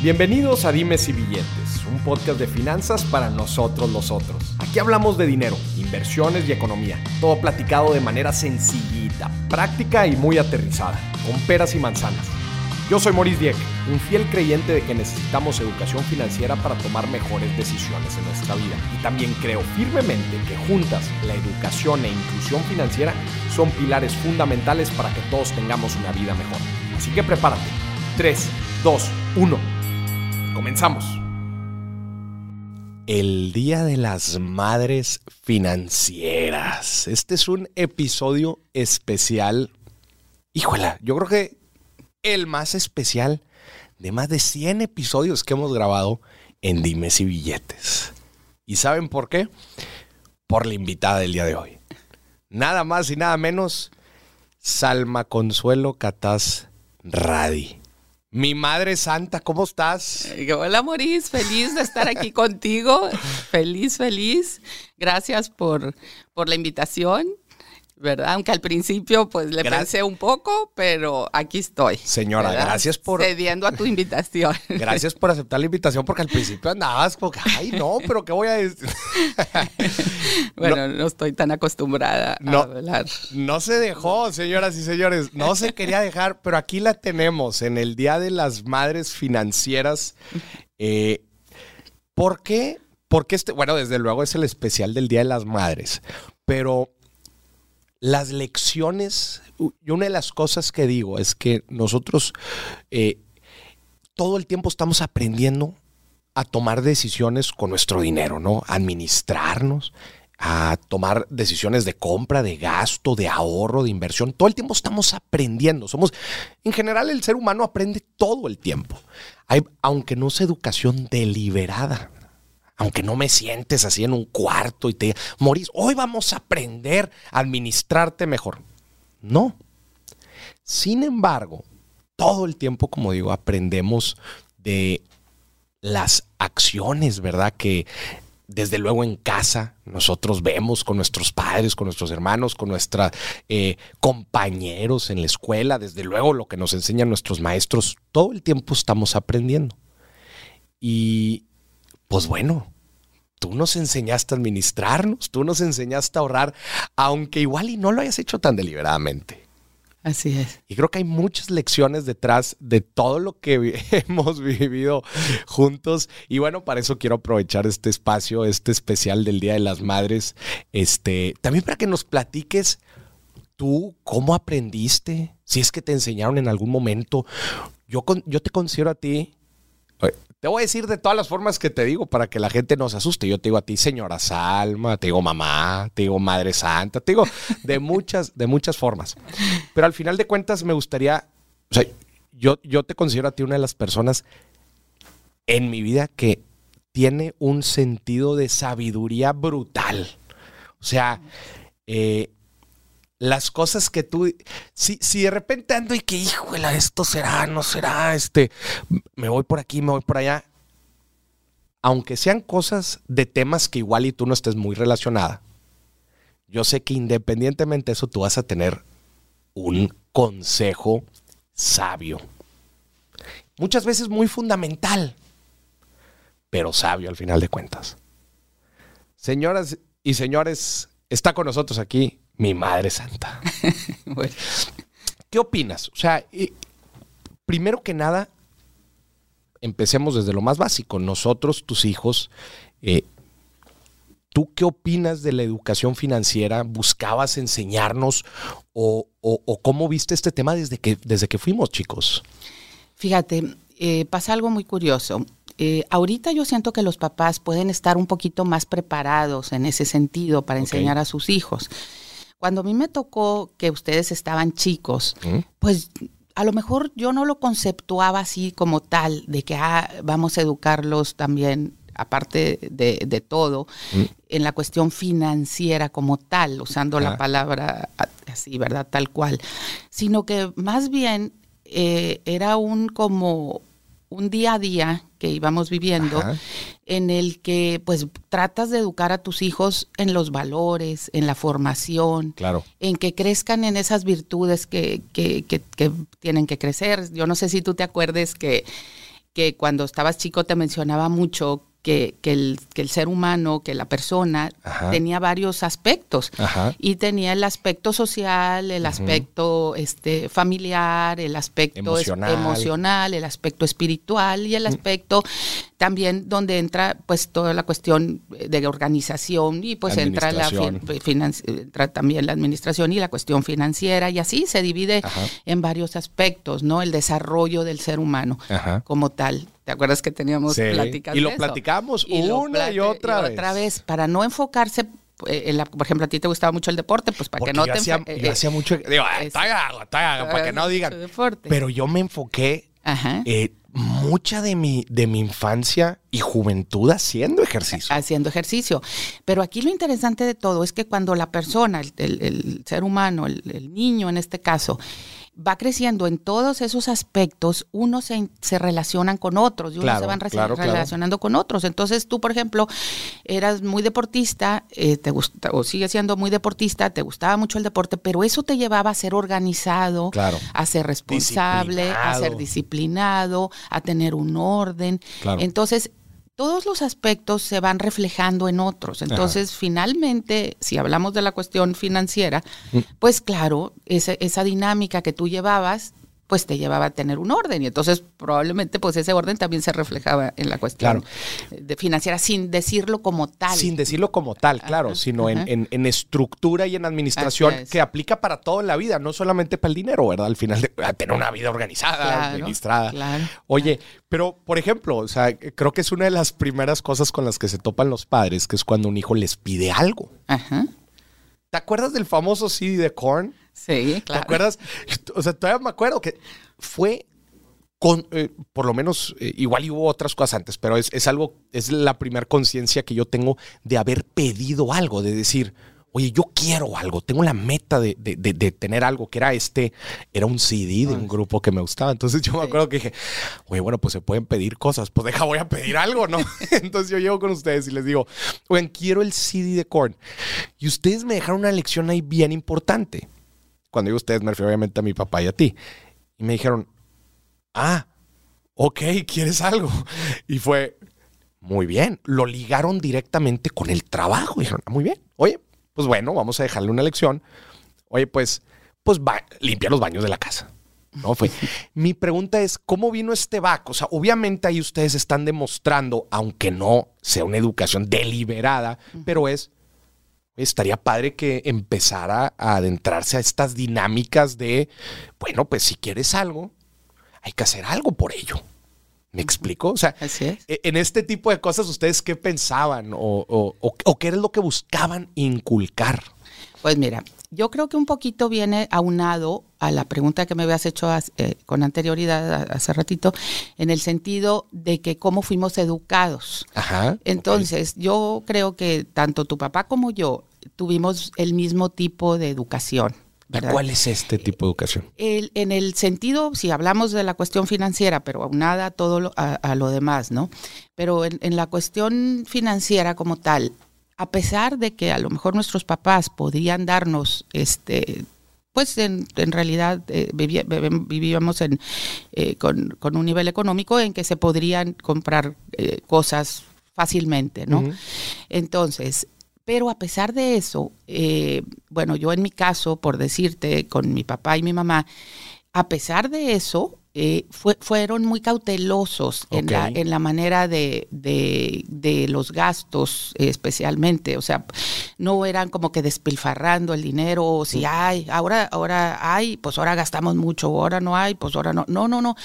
Bienvenidos a Dimes y Billetes, un podcast de finanzas para nosotros los otros. Aquí hablamos de dinero, inversiones y economía, todo platicado de manera sencillita, práctica y muy aterrizada, con peras y manzanas. Yo soy Maurice Dieck, un fiel creyente de que necesitamos educación financiera para tomar mejores decisiones en nuestra vida. Y también creo firmemente que juntas la educación e inclusión financiera son pilares fundamentales para que todos tengamos una vida mejor. Así que prepárate. 3, 2, 1. Comenzamos. El Día de las Madres Financieras. Este es un episodio especial. Híjola, yo creo que el más especial de más de 100 episodios que hemos grabado en Dimes y Billetes. ¿Y saben por qué? Por la invitada del día de hoy. Nada más y nada menos, Salma Consuelo Catás Radi. Mi madre santa, ¿cómo estás? Hola, Moris, feliz de estar aquí contigo. Feliz, feliz. Gracias por, por la invitación. ¿Verdad? Aunque al principio pues le pensé un poco, pero aquí estoy. Señora, gracias por... Cediendo a tu invitación. Gracias por aceptar la invitación porque al principio andabas como ay no, pero ¿qué voy a decir? bueno, no, estoy tan acostumbrada a hablar. No se dejó, señoras y señores, no se quería dejar, pero aquí la tenemos en el Día de las Madres Financieras. Eh, ¿Por qué? Porque este, bueno, desde luego es el especial del Día de las Madres, pero las lecciones, y una de las cosas que digo es que nosotros eh, todo el tiempo estamos aprendiendo a tomar decisiones con nuestro dinero, ¿no? administrarnos, a tomar decisiones de compra, de gasto, de ahorro, de inversión. Todo el tiempo estamos aprendiendo. Somos, en general, el ser humano aprende todo el tiempo. Hay, aunque no es educación deliberada, aunque no me sientes así en un cuarto y te morís, hoy vamos a aprender a administrarte mejor. No. Sin embargo, todo el tiempo, como digo, aprendemos de las acciones, ¿verdad? Que desde luego en casa nosotros vemos con nuestros padres, con nuestros hermanos, con nuestros eh, compañeros en la escuela, desde luego lo que nos enseñan nuestros maestros, todo el tiempo estamos aprendiendo. Y pues bueno, tú nos enseñaste a administrarnos, tú nos enseñaste a ahorrar, aunque igual y no lo hayas hecho tan deliberadamente. Así es. Y creo que hay muchas lecciones detrás de todo lo que hemos vivido juntos. Y bueno, para eso quiero aprovechar este espacio, este especial del Día de las Madres. Este, también para que nos platiques tú cómo aprendiste, si es que te enseñaron en algún momento. Yo, yo te considero a ti te voy a decir de todas las formas que te digo para que la gente no se asuste. Yo te digo a ti, señora Salma, te digo mamá, te digo Madre Santa, te digo de muchas, de muchas formas. Pero al final de cuentas me gustaría, o sea, yo, yo te considero a ti una de las personas en mi vida que tiene un sentido de sabiduría brutal. O sea, eh, las cosas que tú, si, si de repente ando y que, híjole, esto será, no será, este, me voy por aquí, me voy por allá, aunque sean cosas de temas que igual y tú no estés muy relacionada, yo sé que independientemente de eso tú vas a tener un consejo sabio. Muchas veces muy fundamental, pero sabio al final de cuentas. Señoras y señores, está con nosotros aquí mi Madre Santa. ¿Qué opinas? O sea, primero que nada, empecemos desde lo más básico. Nosotros, tus hijos, eh, ¿tú qué opinas de la educación financiera? ¿Buscabas enseñarnos o, cómo viste este tema desde que, desde que fuimos chicos? Fíjate, eh, pasa algo muy curioso. Eh, ahorita yo siento que los papás pueden estar un poquito más preparados en ese sentido para enseñar a sus hijos. Cuando a mí me tocó que ustedes estaban chicos, pues a lo mejor yo no lo conceptuaba así como tal, de que ah, vamos a educarlos también, aparte de, todo, en la cuestión financiera como tal, usando la palabra así, ¿verdad? Tal cual. Sino que más bien eh, era un como un día a día que íbamos viviendo en el que pues tratas de educar a tus hijos en los valores, en la formación, claro. en que crezcan en esas virtudes que, que, que, tienen que crecer. Yo no sé si tú te acuerdes que que cuando estabas chico te mencionaba mucho que, el, ser humano, que la persona tenía varios aspectos. Y tenía el aspecto social, el aspecto este, familiar, el aspecto emocional. el aspecto espiritual y el aspecto también donde entra pues toda la cuestión de organización y pues entra, la entra también la administración y la cuestión financiera y así se divide en varios aspectos, ¿no? El desarrollo del ser humano como tal. ¿Te acuerdas que teníamos sí. Y lo platicamos una y otra vez. Otra vez, para no enfocarse eh, por ejemplo, a ti te gustaba mucho el deporte, pues para que no te... Hacía, yo eh, hacía mucho... Digo, eh, para que no digan. Pero yo me enfoqué mucha de mi, de mi infancia y juventud haciendo ejercicio. Haciendo ejercicio. Pero aquí lo interesante de todo es que cuando la persona, el, ser humano, el niño en este caso, va creciendo en todos esos aspectos, unos se, se relacionan con otros y unos se van relacionando con otros. Entonces tú, por ejemplo, eras muy deportista, eh, te gusta, o sigues siendo muy deportista, te gustaba mucho el deporte, pero eso te llevaba a ser organizado, a ser responsable, a ser disciplinado, a tener un orden. Entonces, todos los aspectos se van reflejando en otros. Entonces, finalmente, si hablamos de la cuestión financiera, mm. pues claro, esa, esa dinámica que tú llevabas pues te llevaba a tener un orden y entonces probablemente pues ese orden también se reflejaba en la cuestión de financiera sin decirlo como tal. Sin decirlo como tal, claro, sino En, en, estructura y en administración que aplica para todo en la vida, no solamente para el dinero, ¿verdad? Al final de tener una vida organizada, administrada. Oye, pero por ejemplo, o sea, creo que es una de las primeras cosas con las que se topan los padres, que es cuando un hijo les pide algo. Ajá. ¿Te acuerdas del famoso CD de Korn? Sí, claro. ¿Te acuerdas? O sea, todavía me acuerdo que fue con, eh, por lo menos, eh, igual y hubo otras cosas antes, pero es, algo, es la primera conciencia que yo tengo de haber pedido algo, de decir, oye, yo quiero algo, tengo la meta de, tener algo, que era este, era un CD de un grupo que me gustaba. Entonces yo me acuerdo que dije, oye, bueno, pues se pueden pedir cosas, pues deja, voy a pedir algo, ¿no? Entonces yo llego con ustedes y les digo, oigan, quiero el CD de Korn. Y ustedes me dejaron una lección ahí bien importante cuando digo ustedes me refiero obviamente a mi papá y a ti. Y me dijeron, ah, ok, ¿quieres algo? Y fue, muy bien, lo ligaron directamente con el trabajo. dijeron, ah, muy bien, oye, pues bueno, vamos a dejarle una lección. Oye, pues, pues va, limpia los baños de la casa. ¿no? Fue. Mi pregunta es, ¿cómo vino este vaco? O sea, obviamente ahí ustedes están demostrando, aunque no sea una educación deliberada, pero es estaría padre que empezara a adentrarse a estas dinámicas de, bueno, pues si quieres algo, hay que hacer algo por ello. ¿Me explico? O sea, e, en este tipo de cosas, ¿ustedes qué pensaban o, qué era lo que buscaban inculcar? Pues mira, yo creo que un poquito viene aunado a la pregunta que me habías hecho eh, con anterioridad hace ratito, en el sentido de que cómo fuimos educados. Ajá. Entonces, yo creo que tanto tu papá como yo tuvimos el mismo tipo de educación. ¿Cuál es este tipo de educación? en el sentido, si hablamos de la cuestión financiera, pero aunada a todo lo, a, lo demás, ¿no? Pero en, la cuestión financiera como tal, a pesar de que a lo mejor nuestros papás podrían darnos, este, pues en, realidad eh, vivíamos en, eh, con, un nivel económico en que se podrían comprar eh, cosas fácilmente, ¿no? Entonces, pero a pesar de eso, eh, bueno, yo en mi caso, por decirte, con mi papá y mi mamá, a pesar de eso, eh, fueron muy cautelosos en, la, en la manera de, de, los gastos especialmente. O sea, no eran como que despilfarrando el dinero, o si hay, ahora, ahora hay, pues ahora gastamos mucho, ahora no hay, pues ahora no. No, no, no.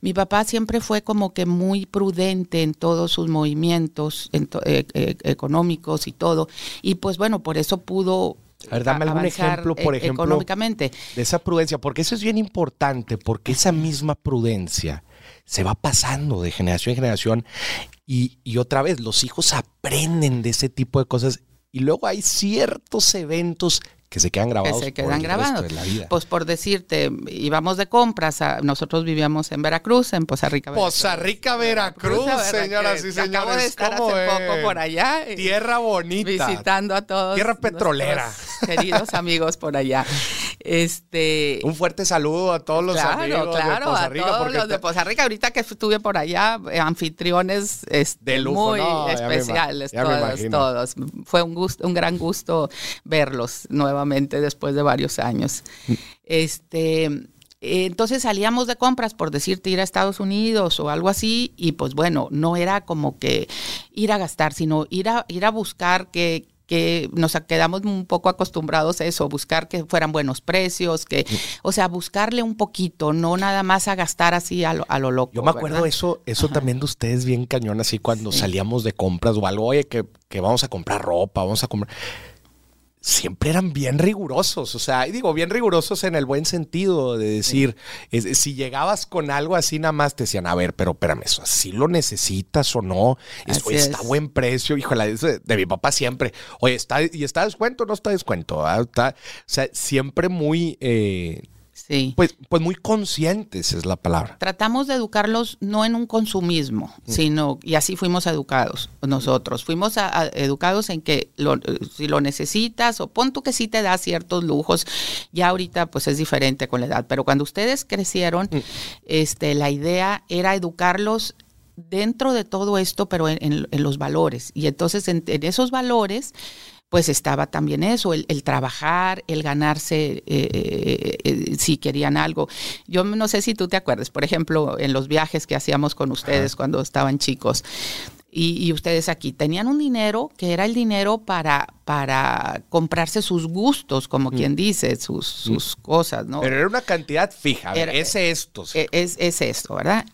Mi papá siempre fue como que muy prudente en todos sus movimientos eh, eh, económicos y todo. Y pues bueno, por eso pudo a ver, dame algún ejemplo, por e-, ejemplo, económicamente. de esa prudencia, porque eso es bien importante, porque esa misma prudencia se va pasando de generación en generación y, y otra vez los hijos aprenden de ese tipo de cosas y luego hay ciertos eventos que se quedan grabados. Que se quedan grabados. Pues por decirte, íbamos de compras, nosotros vivíamos en Veracruz, en Poza Rica, Veracruz. Poza Rica, Veracruz, señoras y señores. Acabo de estar hace poco por allá. Tierra bonita. Visitando a todos. Tierra petrolera. Queridos amigos por allá. Este, un fuerte saludo a todos los amigos de Poza Rica. A todos los de Poza Rica. Ahorita que estuve por allá, eh, anfitriones este, muy especiales, todos, todos. Fue un gusto, un gran gusto verlos nuevamente después de varios años. Mm. Este entonces salíamos de compras, por decirte, ir a Estados Unidos o algo así, y pues bueno, no era como que ir a gastar, sino ir a, ir a buscar que, que nos quedamos un poco acostumbrados a eso, buscar que fueran buenos precios, que, o sea, buscarle un poquito, no nada más a gastar así a lo, a lo loco. Yo me acuerdo eso, eso también de ustedes bien cañón, así cuando salíamos de compras o algo, oye, que, que vamos a comprar ropa, vamos a comprar siempre eran bien rigurosos, o sea, digo, bien rigurosos en el buen sentido de decir, si llegabas con algo así nada más te decían, a ver, pero espérame, eso así lo necesitas o no, está a buen precio, híjole, de, de mi papá siempre, oye, está, ¿y está descuento o no está descuento? Ah, o sea, siempre muy... Eh, pues, pues muy conscientes es la palabra. Tratamos de educarlos no en un consumismo, mm. sino, y así fuimos educados nosotros. Fuimos educados en que si lo necesitas, o pon tú que sí te da ciertos lujos, ya ahorita pues es diferente con la edad, pero cuando ustedes crecieron, mm. este, la idea era educarlos dentro de todo esto, pero en, los valores. Y entonces en esos valores pues estaba también eso, el, trabajar, el ganarse eh, eh, eh, si querían algo. Yo no sé si tú te acuerdas, por ejemplo, en los viajes que hacíamos con ustedes cuando estaban chicos. Y, ustedes aquí tenían un dinero que era el dinero para, para comprarse sus gustos, como mm. quien dice, sus, sus mm. cosas, ¿no? Pero era una cantidad fija, es esto. Es, es esto, ¿verdad?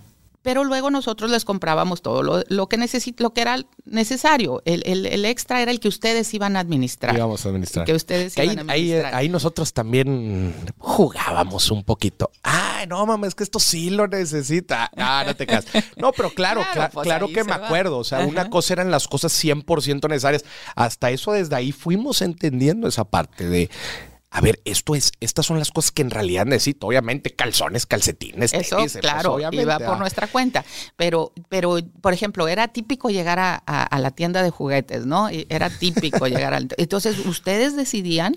Pero luego nosotros les comprábamos todo lo, lo que lo que era necesario. El, el, extra era el que ustedes iban a administrar. Íbamos a administrar. Que ustedes iban ahí, a administrar. Ahí, nosotros también jugábamos un poquito. Ay, no mames, es que esto sí lo necesita. Ah, no te casas. No, pero claro, claro, pues que me acuerdo. O sea, una cosa eran las cosas 100% necesarias. Hasta eso desde ahí fuimos entendiendo esa parte de a ver, esto es, estas son las cosas que en realidad necesito. Obviamente, calzones, calcetines, Eso, pues, claro, iba por nuestra cuenta. Pero, pero, por ejemplo, era típico llegar a, la tienda de juguetes, ¿no? Era típico llegar al. Entonces, ustedes decidían,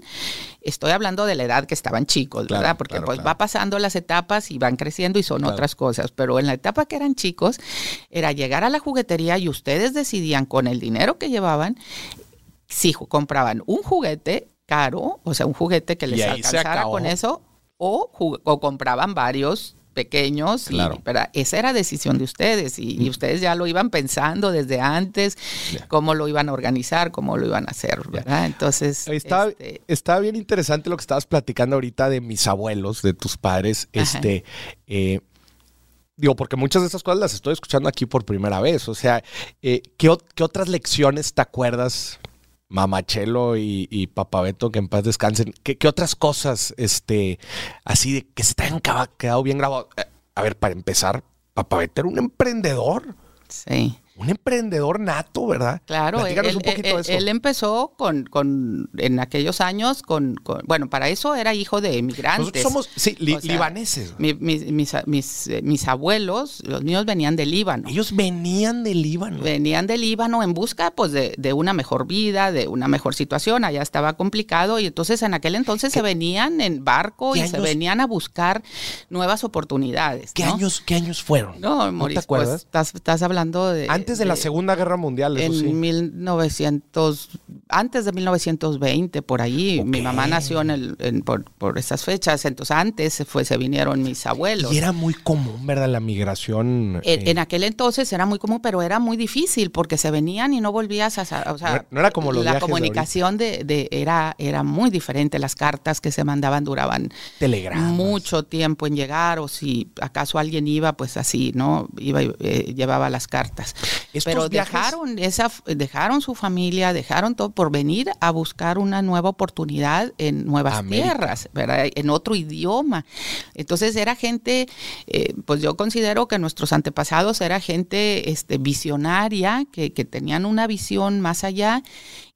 estoy hablando de la edad que estaban chicos, ¿verdad? Porque pues va pasando las etapas y van creciendo y son otras cosas. Pero en la etapa que eran chicos, era llegar a la juguetería y ustedes decidían con el dinero que llevaban si compraban un juguete caro, o sea, un juguete que les alcanzara con eso, o, compraban varios pequeños, claro. pero esa era decisión de ustedes y, mm. ustedes ya lo iban pensando desde antes, cómo lo iban a organizar, cómo lo iban a hacer, ¿verdad? Entonces... Estaba, este bien interesante lo que estabas platicando ahorita de mis abuelos, de tus padres, este... Eh, digo, porque muchas de esas cosas las estoy escuchando aquí por primera vez. O sea, eh, ¿qué, ¿qué, otras lecciones te acuerdas Mamachelo y, y Papabeto, que en paz descansen. ¿Qué, otras cosas, este, así de que se te hayan quedado bien grabados? Eh, a ver, para empezar, Papabeto era un emprendedor. Sí un emprendedor nato, ¿verdad? Claro, él, un poquito de eso. él, empezó con, con, en aquellos años, con, bueno, para eso era hijo de emigrantes. Nosotros somos, sí, libaneses. mis, mis, abuelos, los míos venían del Líbano. Ellos venían del Líbano. Venían del Líbano en busca, pues, de, de una mejor vida, de una mejor situación. Allá estaba complicado y entonces en aquel entonces se venían en barco y se venían a buscar nuevas oportunidades. ¿Qué, años, ¿qué años fueron? No, ¿No te pues, acuerdas? estás, estás hablando de antes de la Segunda Guerra Mundial, eso en 1900, antes de 1920, por ahí. Mi mamá nació en el, por, por, esas fechas, entonces antes se, fue, se vinieron mis abuelos. Y era muy común, ¿verdad? La migración. En, eh, aquel entonces era muy común, pero era muy difícil porque se venían y no volvías a... O sea, no, era como los La comunicación de, era, era muy diferente. Las cartas que se mandaban duraban mucho tiempo en llegar o si acaso alguien iba, pues así, ¿no? Iba y eh, llevaba las cartas. Pero dejaron, esa, dejaron su familia, dejaron todo por venir a buscar una nueva oportunidad en nuevas tierras, ¿verdad? en otro idioma. Entonces era gente, eh, pues yo considero que nuestros antepasados era gente este, visionaria, que, que tenían una visión más allá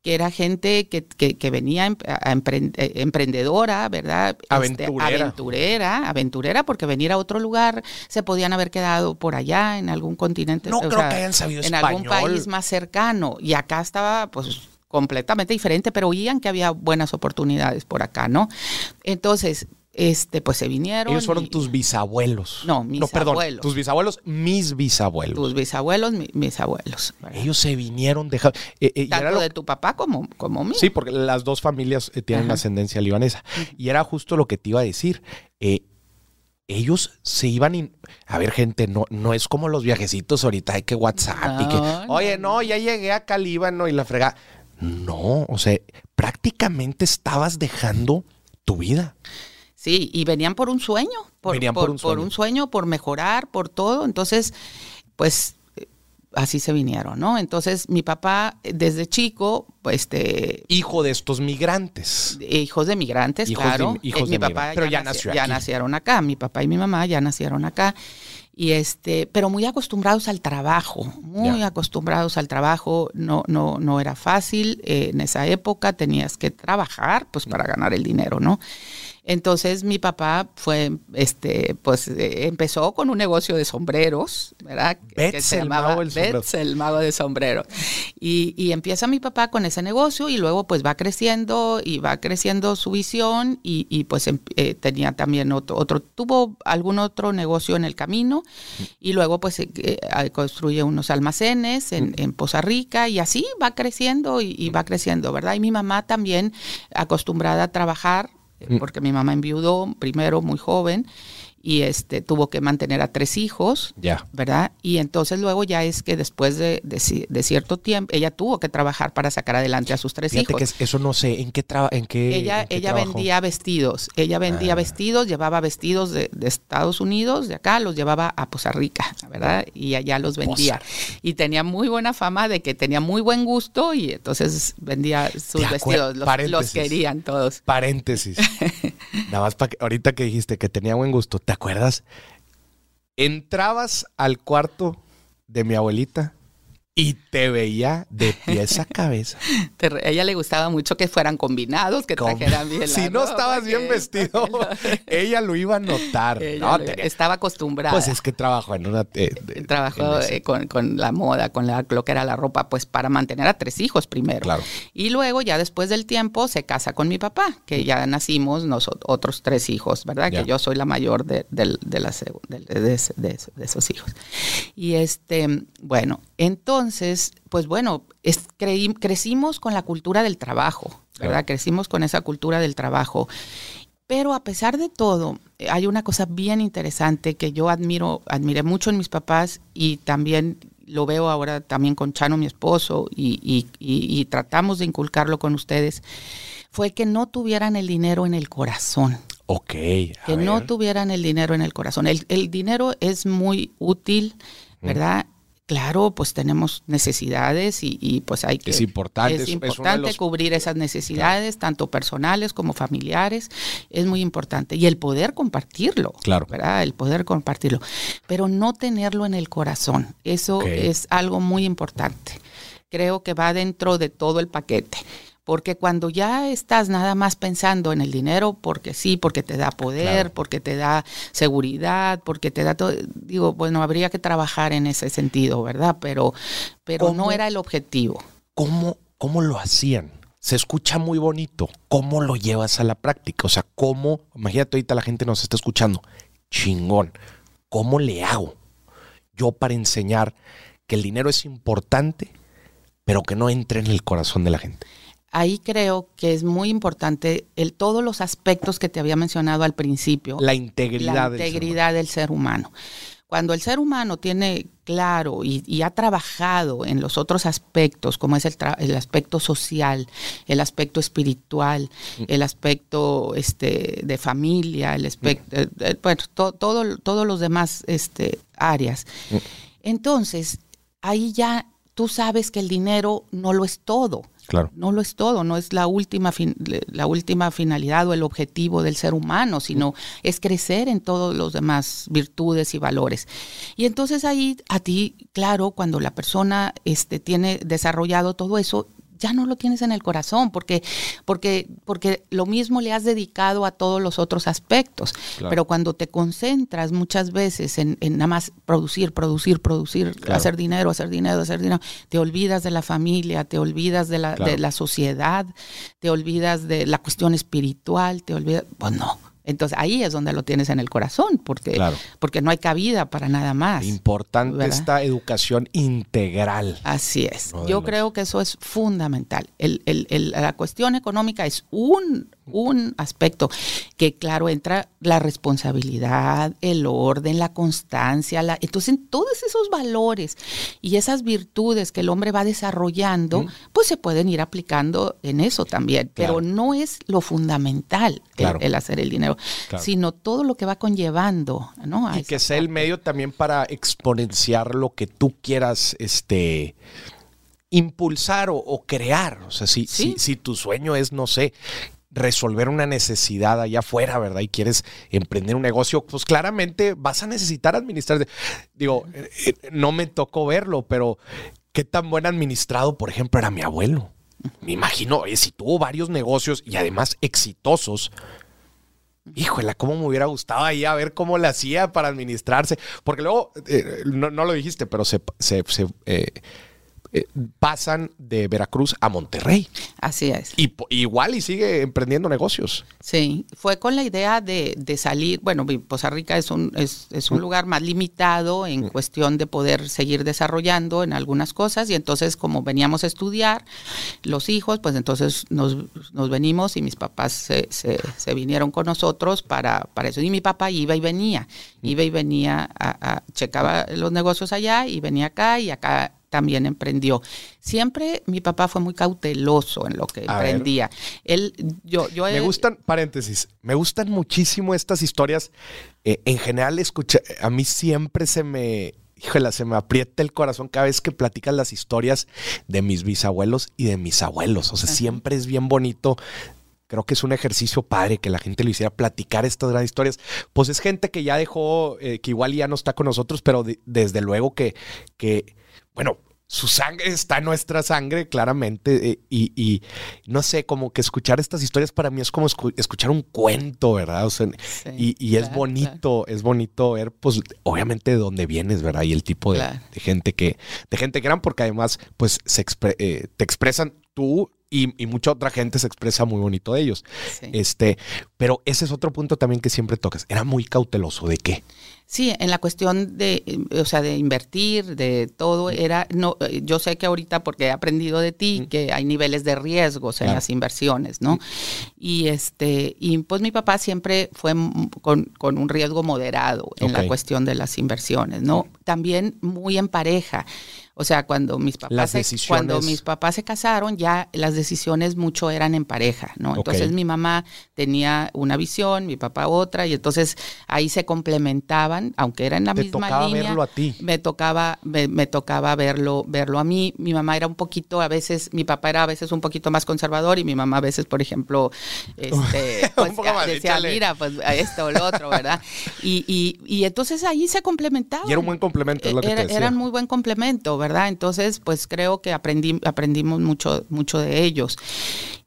que era gente que, que, venía eh, emprendedora, ¿verdad? Este, aventurera. aventurera, aventurera, porque venir a otro lugar se podían haber quedado por allá, en algún continente. No creo que hayan sabido En algún país más cercano. Y acá estaba, pues, completamente diferente, pero oían que había buenas oportunidades por acá, ¿no? Entonces, este, pues se vinieron. Ellos fueron tus bisabuelos. No, mis perdón, abuelos. Tus bisabuelos, mis bisabuelos. Tus bisabuelos, mis abuelos. Ellos se vinieron, dejaron. Eh, eh, Tanto de tu papá como, como mío. Sí, porque las dos familias eh, tienen ascendencia libanesa. Y era justo lo que te iba a decir. ellos se iban a ver gente no no es como los viajecitos ahorita hay que WhatsApp y que oye no ya llegué a Calíbano y la frega no o sea prácticamente estabas dejando tu vida Sí, y venían por un sueño, por, venían por, un sueño. por un sueño, por mejorar, por todo. Entonces, pues eh, así se vinieron, ¿no? Entonces, mi papá desde chico, pues, este... Hijo de estos migrantes. Hijos de migrantes, claro. hijos eh, de mi papá Pero ya, nació ya nacieron acá, mi papá y mi mamá ya nacieron acá. Y este, pero muy acostumbrados al trabajo, muy acostumbrados al trabajo, no, no, no era fácil. Eh, en esa época tenías que trabajar, pues, para ganar el dinero, ¿no? Entonces mi papá fue, este, pues eh, empezó con un negocio de sombreros, ¿verdad? que se llamaba el, el mago de sombreros. Y, y, empieza mi papá con ese negocio y luego pues va creciendo y va creciendo su visión y, y pues em, eh, tenía también otro, otro, tuvo algún otro negocio en el camino y luego pues eh, construye unos almacenes en, en, Poza Rica y así va creciendo y, y va creciendo, ¿verdad? Y mi mamá también acostumbrada a trabajar. Porque mi mamá enviudó primero muy joven y este tuvo que mantener a tres hijos, ya. ¿verdad? Y entonces luego ya es que después de, de, cierto tiempo, ella tuvo que trabajar para sacar adelante a sus tres hijos. Que eso no sé, ¿en qué trabaja? En qué, ella ella vendía vestidos, ella vendía ah. vestidos, llevaba vestidos de, Estados Unidos, de acá, los llevaba a Poza Rica, ¿verdad? Y allá los vendía. Y tenía muy buena fama de que tenía muy buen gusto y entonces vendía sus vestidos, los, los, querían todos. Paréntesis. Nada más para que ahorita que dijiste que tenía buen gusto, ¿te acuerdas? Entrabas al cuarto de mi abuelita y te veía de pies a cabeza. a ella le gustaba mucho que fueran combinados, que trajeran bien Si no estabas bien vestido, ella lo iba a notar. Estaba acostumbrada. Pues es que trabajó en una... Eh, trabajó eh, con, la moda, con la, lo que era la ropa, pues para mantener a tres hijos primero. Claro. Y luego ya después del tiempo se casa con mi papá, que ya nacimos nosotros, otros tres hijos, ¿verdad? Que yo soy la mayor de, de, de esos hijos. Y este, bueno, entonces, pues bueno, crecimos con la cultura del trabajo, ¿verdad? Crecimos con esa cultura del trabajo. Pero a pesar de todo, hay una cosa bien interesante que yo admiro, admiré mucho en mis papás y también lo veo ahora también con Chano, mi esposo, y, tratamos de inculcarlo con ustedes, fue que no tuvieran el dinero en el corazón. Ok. que no tuvieran el dinero en el corazón. El, el dinero es muy útil, ¿verdad? Claro, pues tenemos necesidades y, pues hay que... Es importante. Es importante cubrir esas necesidades, tanto personales como familiares. Es muy importante. Y el poder compartirlo. Claro. ¿Verdad? El poder compartirlo. Pero no tenerlo en el corazón. Eso es algo muy importante. Creo que va dentro de todo el paquete. Porque cuando ya estás nada más pensando en el dinero, porque sí, porque te da poder, porque te da seguridad, porque te da todo, digo, bueno, habría que trabajar en ese sentido, ¿verdad? Pero, pero no era el objetivo. ¿Cómo, ¿Cómo lo hacían? Se escucha muy bonito. ¿Cómo lo llevas a la práctica? O sea, ¿cómo? Imagínate ahorita la gente nos está escuchando. Chingón. ¿Cómo le hago yo para enseñar que el dinero es importante, pero que no entre en el corazón de la gente? Ahí creo que es muy importante el, todos los aspectos que te había mencionado al principio. La integridad, la integridad del, ser humano. Cuando el ser humano tiene claro y, ha trabajado en los otros aspectos, como es el, aspecto social, el aspecto espiritual, mm. el aspecto este, de familia, el aspecto, mm. eh, eh, bueno, todo, todos los demás este, áreas, mm. entonces ahí ya tú sabes que el dinero no lo es todo no lo es todo, no es la última, la última finalidad o el objetivo del ser humano, sino es crecer en todos los demás virtudes y valores. Y entonces ahí a ti, claro, cuando la persona este, tiene desarrollado todo eso, ya no lo tienes en el corazón, porque, porque, porque lo mismo le has dedicado a todos los otros aspectos. Pero cuando te concentras muchas veces en, nada más producir, producir, producir, hacer dinero, hacer dinero, hacer dinero, te olvidas de la familia, te olvidas de la, de la sociedad, te olvidas de la cuestión espiritual, te olvidas, pues no entonces ahí es donde lo tienes en el corazón, porque, porque no hay cabida para nada más. Importante esta educación integral. Así es. Yo creo que eso es fundamental. El, el, el, la cuestión económica es un un aspecto que claro entra la responsabilidad, el orden, la constancia, la, entonces todos esos valores y esas virtudes que el hombre va desarrollando, pues se pueden ir aplicando en eso también, pero no es lo fundamental el, hacer el dinero, sino todo lo que va conllevando, ¿no? y que sea el medio también para exponenciar lo que tú quieras, este impulsar o, crear. O sea, si, si, tu sueño es, no sé, resolver una necesidad allá afuera, ¿verdad? Y quieres emprender un negocio, pues claramente vas a necesitar administrar. Digo, eh, eh, no me tocó verlo, pero qué tan buen administrado, por ejemplo, era mi abuelo. Me imagino, si tuvo varios negocios y además exitosos, híjole, cómo me hubiera gustado ahí a ver cómo le hacía para administrarse. Porque luego, eh, no, lo dijiste, pero se, se, eh, pasan de Veracruz a Monterrey. Así es. Y igual y sigue emprendiendo negocios. Sí, fue con la idea de, salir, bueno, Poza Rica es un, es, un lugar más limitado en cuestión de poder seguir desarrollando en algunas cosas y entonces como veníamos a estudiar los hijos, pues entonces nos, venimos y mis papás se, se, vinieron con nosotros para, para eso. Y mi papá iba y venía, iba y venía, a, checaba los negocios allá y venía acá y acá también emprendió. Siempre mi papá fue muy cauteloso en lo que emprendía. Él, yo, yo me gustan, paréntesis, me gustan muchísimo estas historias. Eh, en general, escucha, a mí siempre se me, híjole, se me aprieta el corazón cada vez que platicas las historias de mis bisabuelos y de mis abuelos. O sea, siempre es bien bonito creo que es un ejercicio padre que la gente lo hiciera platicar estas grandes historias. Pues es gente que ya dejó, eh, que igual ya no está con nosotros, pero desde luego que, que bueno, su sangre está en nuestra sangre, claramente. Eh, y, no sé, como que escuchar estas historias para mí es como escuchar un cuento, ¿verdad? y, es bonito, es bonito ver, pues, obviamente de dónde vienes, ¿verdad? Y el tipo de, gente que, de gente que eran, porque además, pues, se eh, te expresan tú y, mucha otra gente se expresa muy bonito de ellos. Este, pero ese es otro punto también que siempre tocas. Era muy cauteloso de qué. Sí, en la cuestión de, eh, o sea, de invertir, de todo, era, no, eh, yo sé que ahorita porque he aprendido de ti que hay niveles de riesgos en las inversiones, ¿no? Y este, y pues mi papá siempre fue con, con un riesgo moderado en la cuestión de las inversiones, ¿no? También muy en pareja. O sea, cuando mis papás, se, cuando mis papás se casaron, ya las decisiones mucho eran en pareja, ¿no? Entonces mi mamá tenía una visión, mi papá otra, y entonces ahí se complementaban, aunque era en la misma tocaba línea. Verlo a ti. Me tocaba, me, tocaba verlo, verlo a mí. Mi mamá era un poquito, a veces, mi papá era a veces un poquito más conservador, y mi mamá a veces, por ejemplo, este, pues, decía, mira, pues esto o lo otro, ¿verdad? Y, y, y, entonces ahí se complementaban. Y era un buen complemento, es lo que era, te decía. Eran muy buen complemento, ¿verdad? Entonces, pues creo que aprendí, aprendimos mucho, mucho de ellos.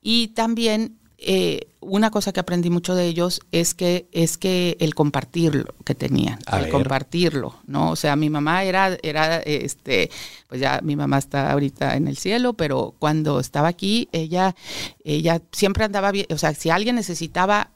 Y también eh, una cosa que aprendí mucho de ellos es que es que el compartirlo que tenían, el compartirlo, ¿no? O sea, mi mamá era era este, pues ya mi mamá está ahorita en el cielo, pero cuando estaba aquí ella ella siempre andaba bien, o sea, si alguien necesitaba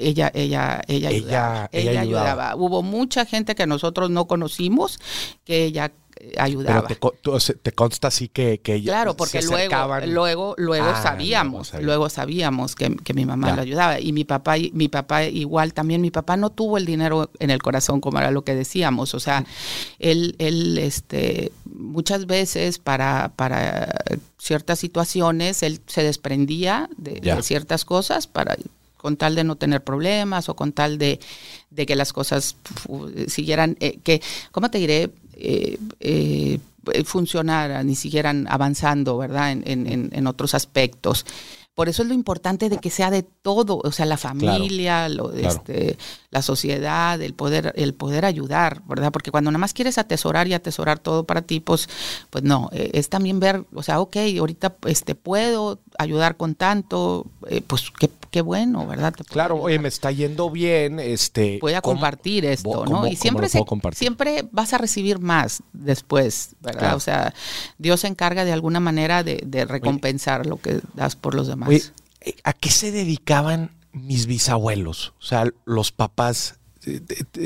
ella, ella, ella, ella, ella, ayudaba. Hubo mucha gente que nosotros no conocimos que ella ayudaba. Pero te, consta así que, que Claro, porque luego, luego, luego ah, sabíamos, luego sabíamos que, mi mamá lo ayudaba. Y mi papá, mi papá igual también, mi papá no tuvo el dinero en el corazón como era lo que decíamos. O sea, él, él este, muchas veces para, para ciertas situaciones, él se desprendía de, de ciertas cosas para con tal de no tener problemas o con tal de, de que las cosas siguieran, eh, que, ¿cómo te diré? Eh, eh, funcionara, ni siguieran avanzando, ¿verdad? En, en, en, otros aspectos por eso es lo importante de que sea de todo, o sea, la familia, lo, Este, la sociedad, el poder, el poder ayudar, ¿verdad? Porque cuando nada más quieres atesorar y atesorar todo para ti, pues, pues no, eh, es también ver, o sea, ok, ahorita este, puedo ayudar con tanto, eh, pues qué, qué, bueno, ¿verdad? claro, oye, me está yendo bien, este... Voy a compartir esto, ¿no? y siempre, siempre vas a recibir más después, ¿verdad? O sea, Dios se encarga de alguna manera de, recompensar lo que das por los demás. Oye, ¿a qué se dedicaban mis bisabuelos? O sea, los papás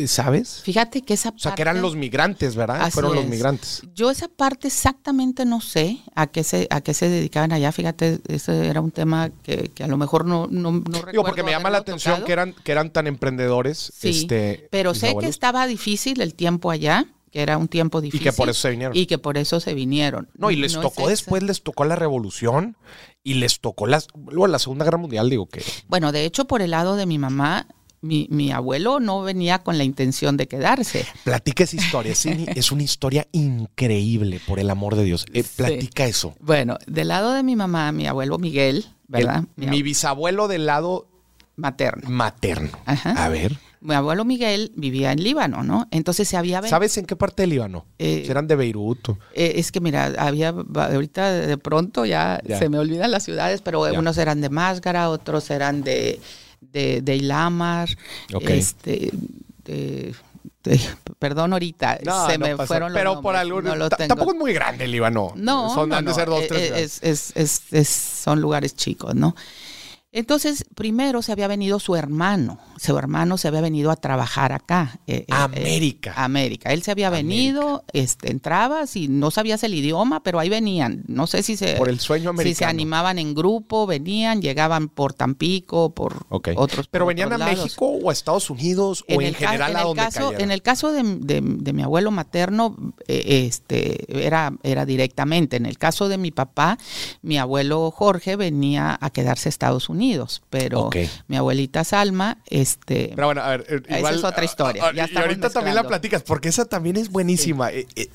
¿Sabes? Fíjate que esa parte. O sea, que eran los migrantes, ¿verdad? Fueron los migrantes. Yo esa parte exactamente no sé a qué se, a qué se dedicaban allá. Fíjate, ese era un tema que, a lo mejor no, no, no recuerdo. Digo, porque me llama la atención que eran, que eran tan emprendedores. Sí, este, pero sé que estaba difícil el tiempo allá que era un tiempo difícil. Y que por eso se vinieron. Y que por eso se vinieron. No, y les tocó después, les tocó la revolución y les tocó las, luego la Segunda Guerra Mundial, digo que. Bueno, de hecho, por el lado de mi mamá, mi, mi, abuelo no venía con la intención de quedarse. Platica esa historia, es, una historia increíble, por el amor de Dios. Eh, platica eso. Bueno, del lado de mi mamá, mi abuelo Miguel, ¿verdad? mi, bisabuelo del lado materno. Materno. A ver. Mi abuelo Miguel vivía en Líbano, ¿no? Entonces se había... ¿Sabes en qué parte de Líbano? Eh, ¿Eran de Beirut? Eh, es que mira, había, ahorita de pronto ya, se me olvidan las ciudades, pero unos eran de Máscara, otros eran de de, de Ilamar, este, perdón ahorita, se me fueron los Pero por algún tampoco es muy grande el Líbano. No, son, no, de ser dos, eh, tres es, son lugares chicos, ¿no? Entonces, primero se había venido su hermano, su hermano se había venido a trabajar acá. Eh, eh, América. América. Él se había venido, este, entraba, si no sabías el idioma, pero ahí venían. No sé si se... Por el sueño americano. Si se animaban en grupo, venían, llegaban por Tampico, por otros ¿Pero venían a México o a Estados Unidos o en general a donde caso, En el caso de, mi abuelo materno, eh, este, era, era directamente. En el caso de mi papá, mi abuelo Jorge venía a quedarse a Estados Unidos pero mi abuelita Salma, este... Pero bueno, a ver, esa es otra historia. y ahorita también la platicas, porque esa también es buenísima. Eh, eh,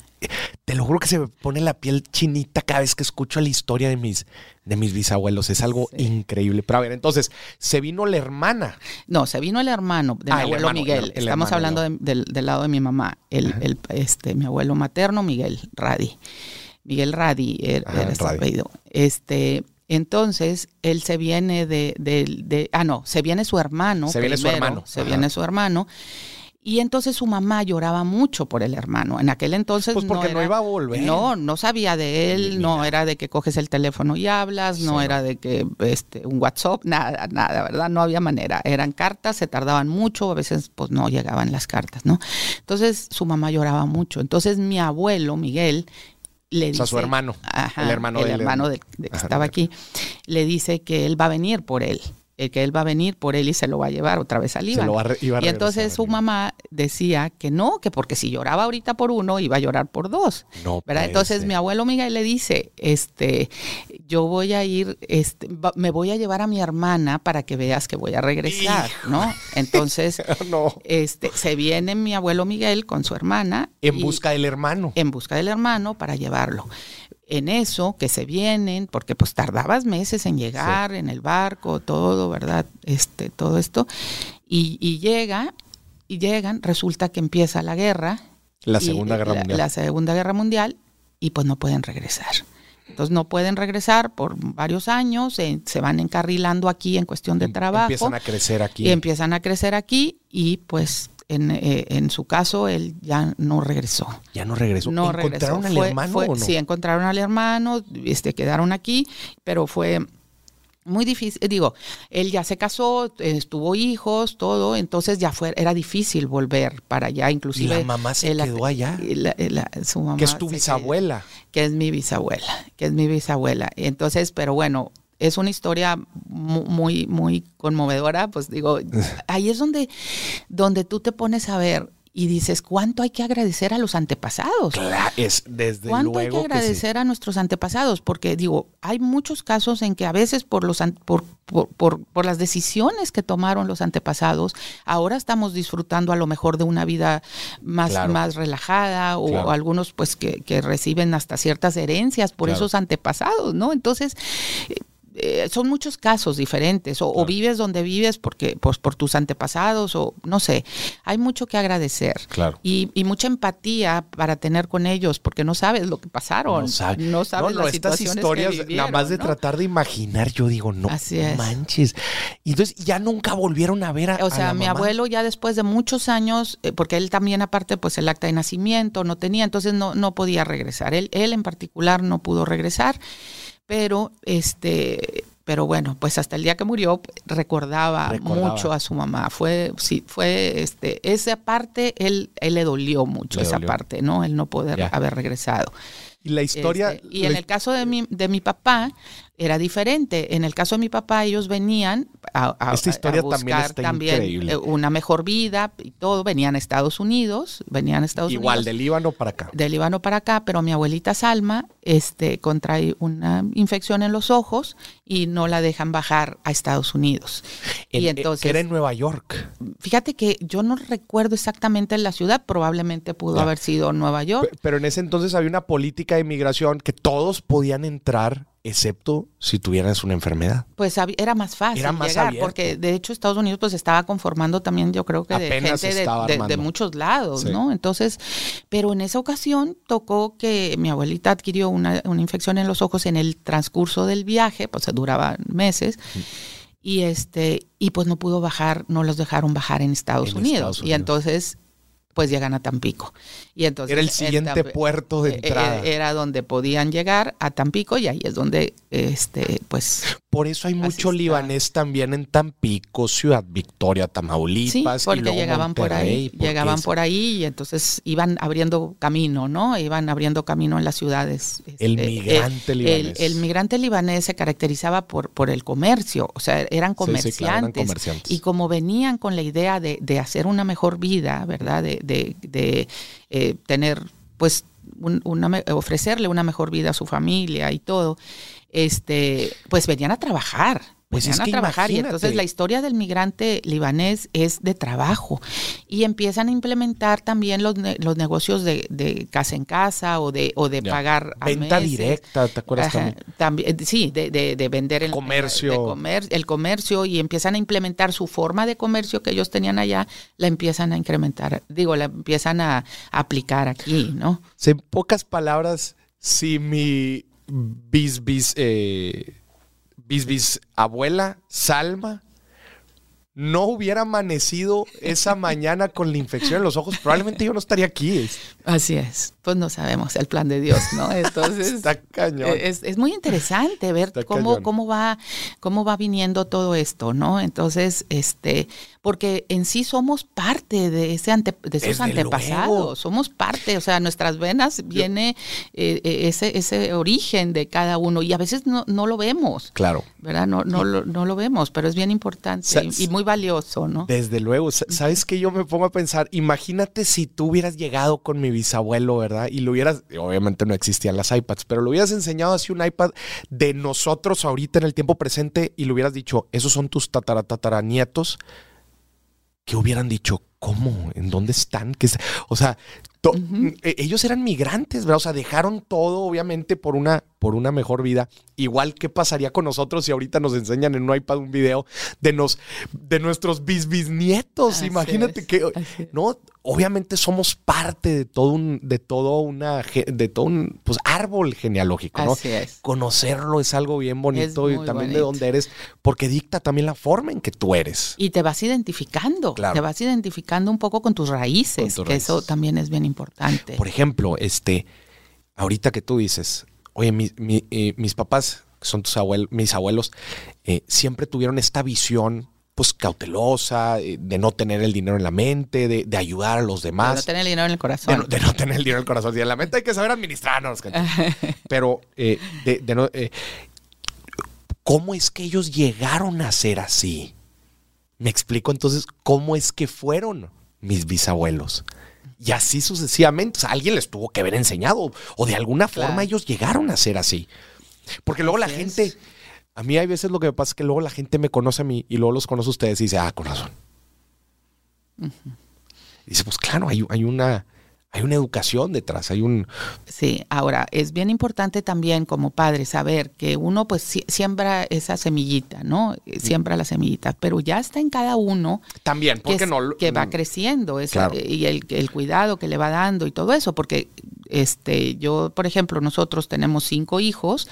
te lo juro que se me pone la piel chinita cada vez que escucho la historia de mis, de mis bisabuelos. Es algo increíble. Pero a ver, entonces, ¿se vino la hermana? No, se vino el hermano de mi ah, abuelo Miguel. Estamos hablando del, lado de mi mamá. El, este, mi abuelo materno, Miguel Radi. Miguel Radi era, era Este, entonces, él se viene de, de, ah, no, se viene su hermano. Se viene su hermano. Se viene su hermano. Y entonces su mamá lloraba mucho por el hermano. En aquel entonces. Pues porque no, iba a volver. No, no sabía de él, no era de que coges el teléfono y hablas, no era de que este, un WhatsApp, nada, nada, ¿verdad? No había manera. Eran cartas, se tardaban mucho, a veces pues no llegaban las cartas, ¿no? Entonces su mamá lloraba mucho. Entonces mi abuelo, Miguel, le dice, o sea, su hermano, el hermano, el hermano de, que estaba aquí, le dice que él va a venir por él, eh, que él va a venir por él y se lo va a llevar otra vez al Líbano. y entonces su mamá decía que no, que porque si lloraba ahorita por uno, iba a llorar por dos. No Entonces mi abuelo Miguel le dice, este, yo voy a ir, este, me voy a llevar a mi hermana para que veas que voy a regresar, ¿no? Entonces, este, se viene mi abuelo Miguel con su hermana. En busca del hermano. En busca del hermano para llevarlo. En eso, que se vienen, porque pues tardabas meses en llegar, en el barco, todo, ¿verdad? Este, todo esto. Y, llega, y llegan, resulta que empieza la guerra. La Segunda Guerra Mundial. La Segunda Guerra Mundial, y pues no pueden regresar. Entonces no pueden regresar por varios años, se van encarrilando aquí en cuestión de em, trabajo. Empiezan a crecer aquí. Y empiezan a crecer aquí y pues en, eh, en, su caso, él ya no regresó. Ya no regresó. No ¿Encontraron al hermano o no? Sí, encontraron al hermano, este, quedaron aquí, pero fue muy difícil, digo, él ya se casó, estuvo hijos, todo, entonces ya fue, era difícil volver para allá, inclusive. La mamá se quedó allá. su mamá que es tu bisabuela. que es mi bisabuela, que es mi bisabuela. Entonces, pero bueno, es una historia muy, muy conmovedora, pues digo, ahí es donde, donde tú te pones a ver y dices, ¿cuánto hay que agradecer a los antepasados? Claro, es desde ¿Cuánto hay que agradecer a nuestros antepasados? Porque digo, hay muchos casos en que a veces por, los, por, por, por, las decisiones que tomaron los antepasados, ahora estamos disfrutando a lo mejor de una vida más, más relajada o, algunos pues que, que, reciben hasta ciertas herencias por esos antepasados, ¿no? Entonces eh, son muchos casos diferentes, o, vives donde vives porque, pues, por tus antepasados, o no sé, hay mucho que agradecer. Claro. Y, mucha empatía para tener con ellos, porque no sabes lo que pasaron. No, sabes las estas historias, nada más de tratar de imaginar, yo digo, no manches. Y entonces ya nunca volvieron a ver a O sea, mi abuelo ya después de muchos años, eh, porque él también aparte, pues el acta de nacimiento no tenía, entonces no, no podía regresar. Él, él en particular no pudo regresar pero este pero bueno, pues hasta el día que murió recordaba, mucho a su mamá. Fue, sí, fue, este, esa parte, él, él le dolió mucho, esa parte, ¿no? El no poder haber regresado. Y la historia. Este, y en el caso de mi, de mi papá, era diferente. En el caso de mi papá, ellos venían a, buscar también, eh, una mejor vida y todo. Venían a Estados Unidos, venían a Estados Igual, Unidos. del Líbano para acá. Del Líbano para acá, pero mi abuelita Salma este, contrae una infección en los ojos y no la dejan bajar a Estados Unidos. y entonces, era en Nueva York. Fíjate que yo no recuerdo exactamente la ciudad, probablemente pudo haber sido Nueva York. Pero en ese entonces había una política de inmigración que todos podían entrar excepto si tuvieras una enfermedad. Pues era más fácil llegar, porque de hecho Estados Unidos pues estaba conformando también, yo creo que de gente de, muchos lados, ¿no? Entonces, pero en esa ocasión tocó que mi abuelita adquirió una, infección en los ojos en el transcurso del viaje, pues se duraba meses. Y este, y pues no pudo bajar, no los dejaron bajar en Estados, Unidos. Y entonces pues llegan a Tampico. Y entonces era el siguiente puerto de e, e, entrada. Era donde podían llegar a Tampico y ahí es donde este pues por eso hay mucho libanés también en Tampico, Ciudad Victoria, Tamaulipas. Sí, porque llegaban por ahí, llegaban por ahí y entonces iban abriendo camino, ¿no? Iban abriendo camino en las ciudades. el este, migrante libanés. El, migrante libanés se caracterizaba por, por el comercio, o sea, eran comerciantes. Y como venían con la idea de, hacer una mejor vida, ¿verdad? De, eh, tener, pues, una, ofrecerle una mejor vida a su familia y todo este, pues venían a trabajar. Pues venían a trabajar y entonces la historia del migrante libanés es de trabajo. Y empiezan a implementar también los, los negocios de, casa en casa o de, o de pagar a venta directa, ¿te acuerdas también? sí, de, de, vender el comercio, el comercio y empiezan a implementar su forma de comercio que ellos tenían allá, la empiezan a incrementar, digo, la empiezan a, aplicar aquí, ¿no? En pocas palabras, si mi bis, bis, eh, bis, bis abuela, Salma, no hubiera amanecido esa mañana con la infección en los ojos, probablemente yo no estaría aquí. Así es. Pues no sabemos el plan de Dios, ¿no? Entonces. Está cañón. Es, muy interesante ver cómo, cómo, va, cómo va viniendo todo esto, ¿no? Entonces, este, porque en sí somos parte de, ese de esos antepasados, somos parte, o sea, nuestras venas viene eh, eh, ese, ese origen de cada uno y a veces no, no lo vemos. Claro. ¿Verdad? No, no, lo, no lo vemos, pero es bien importante y, muy valioso, ¿no? Desde luego. ¿Sabes que Yo me pongo a pensar, imagínate si tú hubieras llegado con mi bisabuelo, ¿verdad? Y lo hubieras, obviamente no existían las iPads, pero lo hubieras enseñado así un iPad de nosotros ahorita en el tiempo presente y le hubieras dicho, esos son tus tataratataranietos que hubieran dicho, ¿cómo? ¿En dónde están? O sea, e, ellos eran migrantes, ¿verdad? O sea, dejaron todo, obviamente, por una, por una mejor vida. Igual, ¿qué pasaría con nosotros si ahorita nos enseñan en un iPad un video de, nos, de nuestros bis bisnietos? Imagínate que, ¿no? Obviamente somos parte de todo un, de todo una, de todo un pues, árbol genealógico, ¿no? Así es. Conocerlo es algo bien bonito y también de dónde eres, porque dicta también la forma en que tú eres. Y te vas identificando, claro. te vas identificando un poco con tus raíces, que eso también es bien importante. Por ejemplo, este, ahorita que tú dices, oye, eh, mis papás, que son tus abuelos, mis abuelos, eh, siempre tuvieron esta visión pues cautelosa, eh, de no tener el dinero en la mente, de, ayudar a los demás. De no tener el dinero en el corazón. De no, tener el dinero en el corazón. Y en la mente hay que saber administrarnos. Pero de, no... ¿Cómo es que ellos llegaron a ser así? Me explico entonces cómo es que fueron mis bisabuelos. Y así sucesivamente. O sea, alguien les tuvo que haber enseñado. O de alguna forma ellos llegaron a ser así. Porque luego la gente. A mí hay veces lo que me pasa es que luego la gente me conoce a mí y luego los conoce a ustedes y dice, ah, con razón. Dice, pues claro, hay, hay, una, hay una educación detrás, hay un... Sí, ahora es bien importante también como padre saber que uno pues siembra esa semillita, ¿no? Siembra la semillita, pero ya está en cada uno. También, porque que, no... Que va creciendo esa, y el, el, cuidado que le va dando y todo eso, porque este, yo, por ejemplo, nosotros tenemos cinco hijos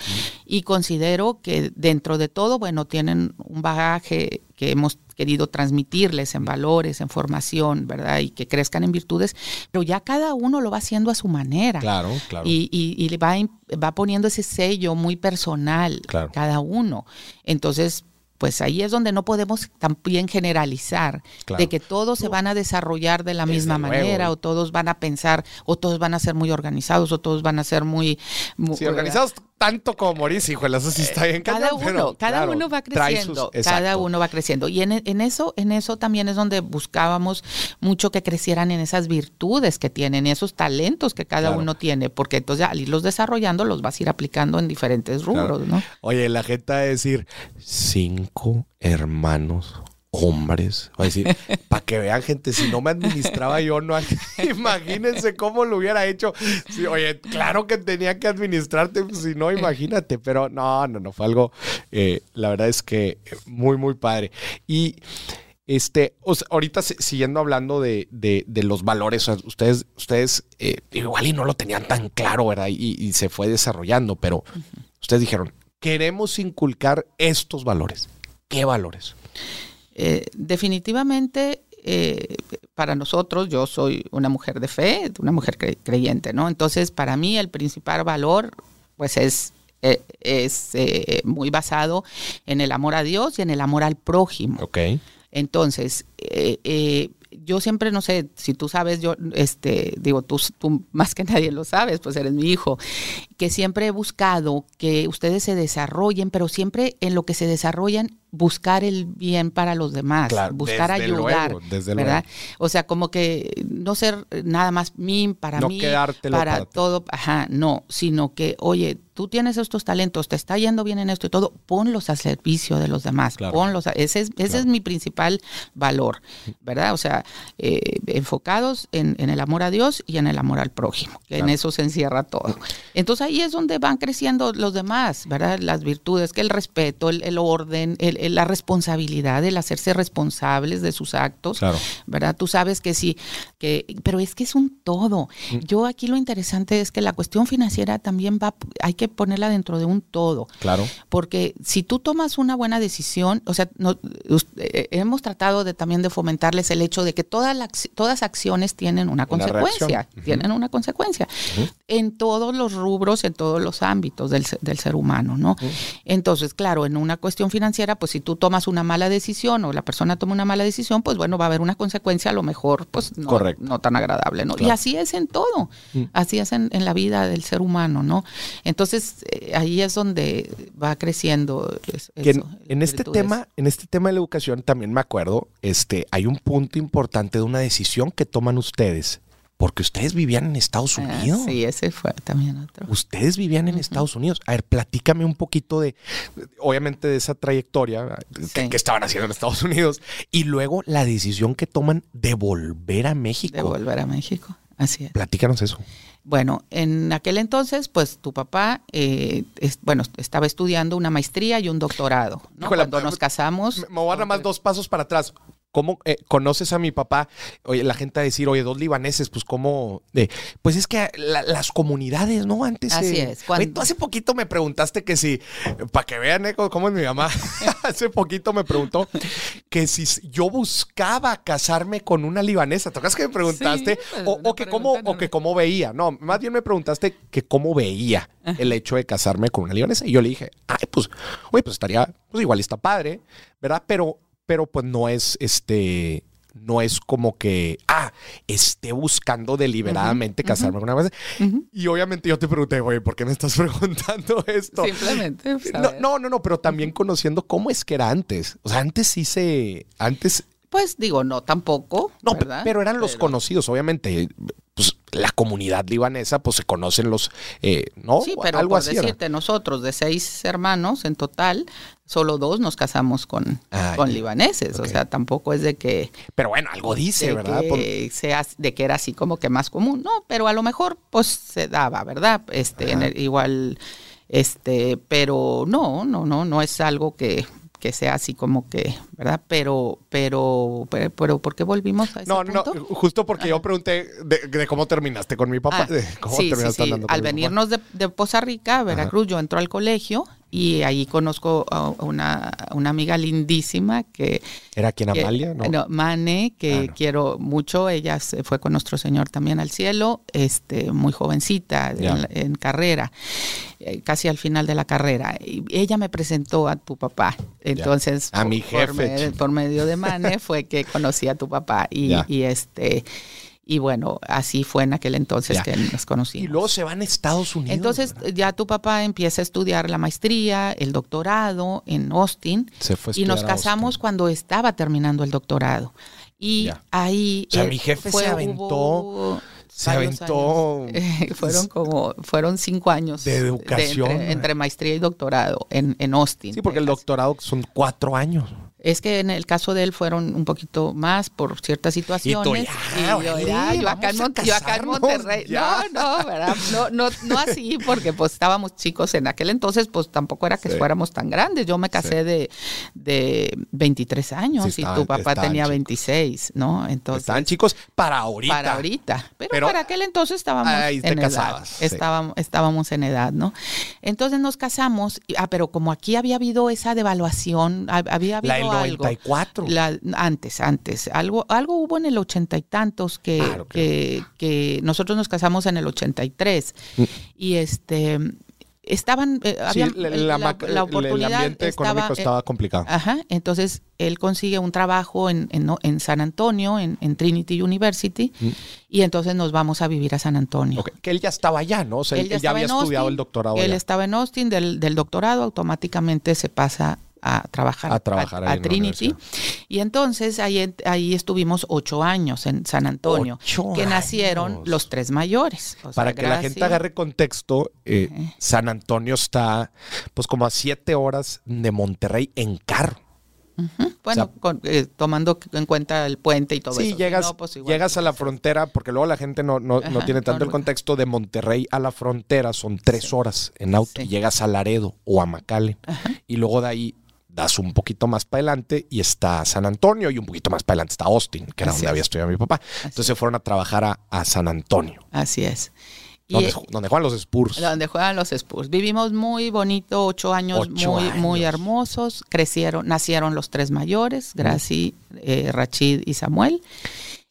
y considero que dentro de todo, bueno, tienen un bagaje que hemos querido transmitirles en valores, en formación, ¿verdad? Y que crezcan en virtudes, pero ya cada uno lo va haciendo a su manera. Claro, claro. Y, y, va, va poniendo ese sello muy personal, cada uno. Entonces, pues ahí es donde no podemos también generalizar de que todos se van a desarrollar de la misma manera o todos van a pensar o todos van a ser muy organizados o todos van a ser muy... sí, organizados tanto como Mauricio, hijo, eso sí está bien. Cada uno, cada uno va creciendo, cada uno va creciendo. Y en, eso, en eso también es donde buscábamos mucho que crecieran en esas virtudes que tienen, esos talentos que cada uno tiene, porque entonces al irlos desarrollando los vas a ir aplicando en diferentes rubros, ¿no? Oye, la gente va a decir, cinco hermanos hombres. Va a decir, para que vean, gente, si no me administraba yo, no. Imagínense cómo lo hubiera hecho. oye, claro que tenía que administrarte, pues, si no, imagínate. Pero no, no, no, fue algo, eh, la verdad es que muy, muy padre. Y. Este, ahorita siguiendo hablando de, los valores, ustedes, ustedes eh, igual y no lo tenían tan claro, ¿verdad? Y, y se fue desarrollando, pero ustedes dijeron, queremos inculcar estos valores. ¿Qué valores? Eh, definitivamente eh, para nosotros, yo soy una mujer de fe, una mujer creyente, ¿no? Entonces, para mí el principal valor, pues es, eh, es muy basado en el amor a Dios y en el amor al prójimo. Ok. Entonces, yo siempre, no sé, si tú sabes, yo, este, digo, tú, tú más que nadie lo sabes, pues eres mi hijo, que siempre he buscado que ustedes se desarrollen, pero siempre en lo que se desarrollan buscar el bien para los demás, buscar ayudar, ¿verdad? O sea, como que no ser nada más mí para mí, para, todo, ajá, no, sino que, oye, tú tienes estos talentos, te está yendo bien en esto y todo, ponlos al servicio de los demás, ponlos, ese es, ese es mi principal valor, ¿verdad? O sea, eh, enfocados en, el amor a Dios y en el amor al prójimo, que en eso se encierra todo. Entonces ahí es donde van creciendo los demás, ¿verdad? Las virtudes, que el respeto, el, el orden, el, la responsabilidad, el hacerse responsables de sus actos, ¿verdad? Tú sabes que sí, que, pero es que es un todo. Mm. Yo aquí lo interesante es que la cuestión financiera también va, hay que ponerla dentro de un todo. Claro. Porque si tú tomas una buena decisión, o sea, eh, hemos tratado de también de fomentarles el hecho de que todas las todas acciones tienen una, consecuencia, tienen una consecuencia en todos los rubros, en todos los ámbitos del, del ser humano, ¿no? Entonces, claro, en una cuestión financiera, pues si tú tomas una mala decisión o la persona toma una mala decisión, pues bueno, va a haber una consecuencia a lo mejor, pues no, no tan agradable, ¿no? Y así es en todo, mm. así es en, la vida del ser humano, ¿no? Entonces, eh, ahí es donde va creciendo. en, este tema, en este tema de la educación también me acuerdo, este, hay un punto importante de una decisión que toman ustedes porque ustedes vivían en Estados ah, Unidos. sí, ese fue también otro. Ustedes vivían en Estados Unidos. A ver, platícame un poquito de, obviamente, de esa trayectoria que, estaban haciendo en Estados Unidos y luego la decisión que toman de volver a México. De volver a México, así es. Platícanos eso. Bueno, en aquel entonces, pues tu papá, eh, bueno, estaba estudiando una maestría y un doctorado. Cuando nos casamos. Me voy a dar más dos pasos para atrás. ¿Cómo eh, conoces a mi papá? Oye, la gente a decir, oye, dos libaneses, pues cómo... pues es que las comunidades, ¿no? Antes... Así es. tú hace poquito me preguntaste que si, para que vean eh, cómo es mi mamá, hace poquito me preguntó que si yo buscaba casarme con una libanesa. ¿Te acuerdas que me preguntaste? Pues, o, que cómo, o que cómo veía. No, más bien me preguntaste que cómo veía el hecho de casarme con una libanesa. Y yo le dije, ay, pues, oye, pues estaría, pues igual está padre, ¿verdad? Pero pero pues no es este no es como que, ah, esté buscando deliberadamente casarme con una vez. Y obviamente yo te pregunté, oye, ¿por qué me estás preguntando esto? Simplemente. Pues, no, no, no, pero también conociendo cómo es que era antes. O sea, antes sí se, antes... Pues digo, no tampoco. No, pero eran los conocidos, obviamente. La comunidad libanesa, pues se conocen los, eh, ¿no? Sí, pero Algo por decirte, nosotros de seis hermanos en total, solo dos nos casamos con, ah, con libaneses. O sea, tampoco es de que. Pero bueno, algo dice, ¿verdad? Que sea, de que era así como que más común. No, pero a lo mejor, pues se daba, ¿verdad? Este, igual, este, pero no, no, no, no es algo que que sea así como que, ¿verdad? Pero, pero, pero, ¿por qué volvimos a ese No, no, justo porque yo pregunté de, cómo terminaste con mi papá. Ah, cómo sí, sí, sí. Al venirnos de, de, Poza Rica, Veracruz, yo entro al colegio y ahí conozco a una, una amiga lindísima que... ¿Era quien Amalia? No, Mane, que ah, quiero mucho. Ella se fue con nuestro Señor también al cielo, este, muy jovencita en, carrera, eh, casi al final de la carrera. Y ella me presentó a tu papá. Entonces, a mi jefe. Por, medio de Mane fue que conocí a tu papá. Y, y este y bueno, así fue en aquel entonces que nos conocimos. Y luego se van a Estados Unidos. Entonces ya tu papá empieza a estudiar la maestría, el doctorado en Austin. Se fue y nos casamos cuando estaba terminando el doctorado. Y ahí... O sea, mi jefe se aventó... se aventó. fueron como, fueron cinco años. De educación. entre, maestría y doctorado en, en Austin. Sí, porque el doctorado son cuatro años. Es que en el caso de él fueron un poquito más por ciertas situaciones. Y, yo, ya, yo, acá en, Monterrey. No, no, ¿verdad? No, no, no así, porque pues estábamos chicos en aquel entonces, pues tampoco era que fuéramos tan grandes. Yo me casé de, de 23 años y tu papá tenía 26, ¿no? Entonces. Estaban chicos para ahorita. Para ahorita. Pero, para aquel entonces estábamos en edad. Estábamos, estábamos en edad, ¿no? Entonces nos casamos, ah, pero como aquí había habido esa devaluación, había habido 94. antes, antes. Algo, algo hubo en el ochenta y tantos que, que, nosotros nos casamos en el 83. Mm. Y este estaban eh, la, oportunidad el ambiente económico estaba complicado. Ajá, entonces él consigue un trabajo en, en, San Antonio, en, Trinity University, mm. y entonces nos vamos a vivir a San Antonio. Que él ya estaba allá, ¿no? O sea, él, ya, había estudiado el doctorado. Él estaba en Austin, del, del doctorado automáticamente se pasa a trabajar a, trabajar a, Trinity. Y entonces ahí, ahí estuvimos ocho años en San Antonio, que nacieron los tres mayores. Para que la gente agarre contexto, eh, San Antonio está pues como a siete horas de Monterrey en carro. Bueno, eh, tomando en cuenta el puente y todo eso. Sí, llegas, pues llegas a la frontera, porque luego la gente no, no, tiene tanto el contexto de Monterrey a la frontera, son tres horas en auto. Y llegas a Laredo o a McAllen. Y luego de ahí das un poquito más para adelante y está San Antonio y un poquito más para adelante está Austin, que era donde había estudiado mi papá. Entonces se fueron a trabajar a, San Antonio. Así es. Donde, juegan los Spurs. Donde juegan los Spurs. Vivimos muy bonito, ocho años muy, muy hermosos. Crecieron, nacieron los tres mayores, Gracie, eh, Rachid y Samuel.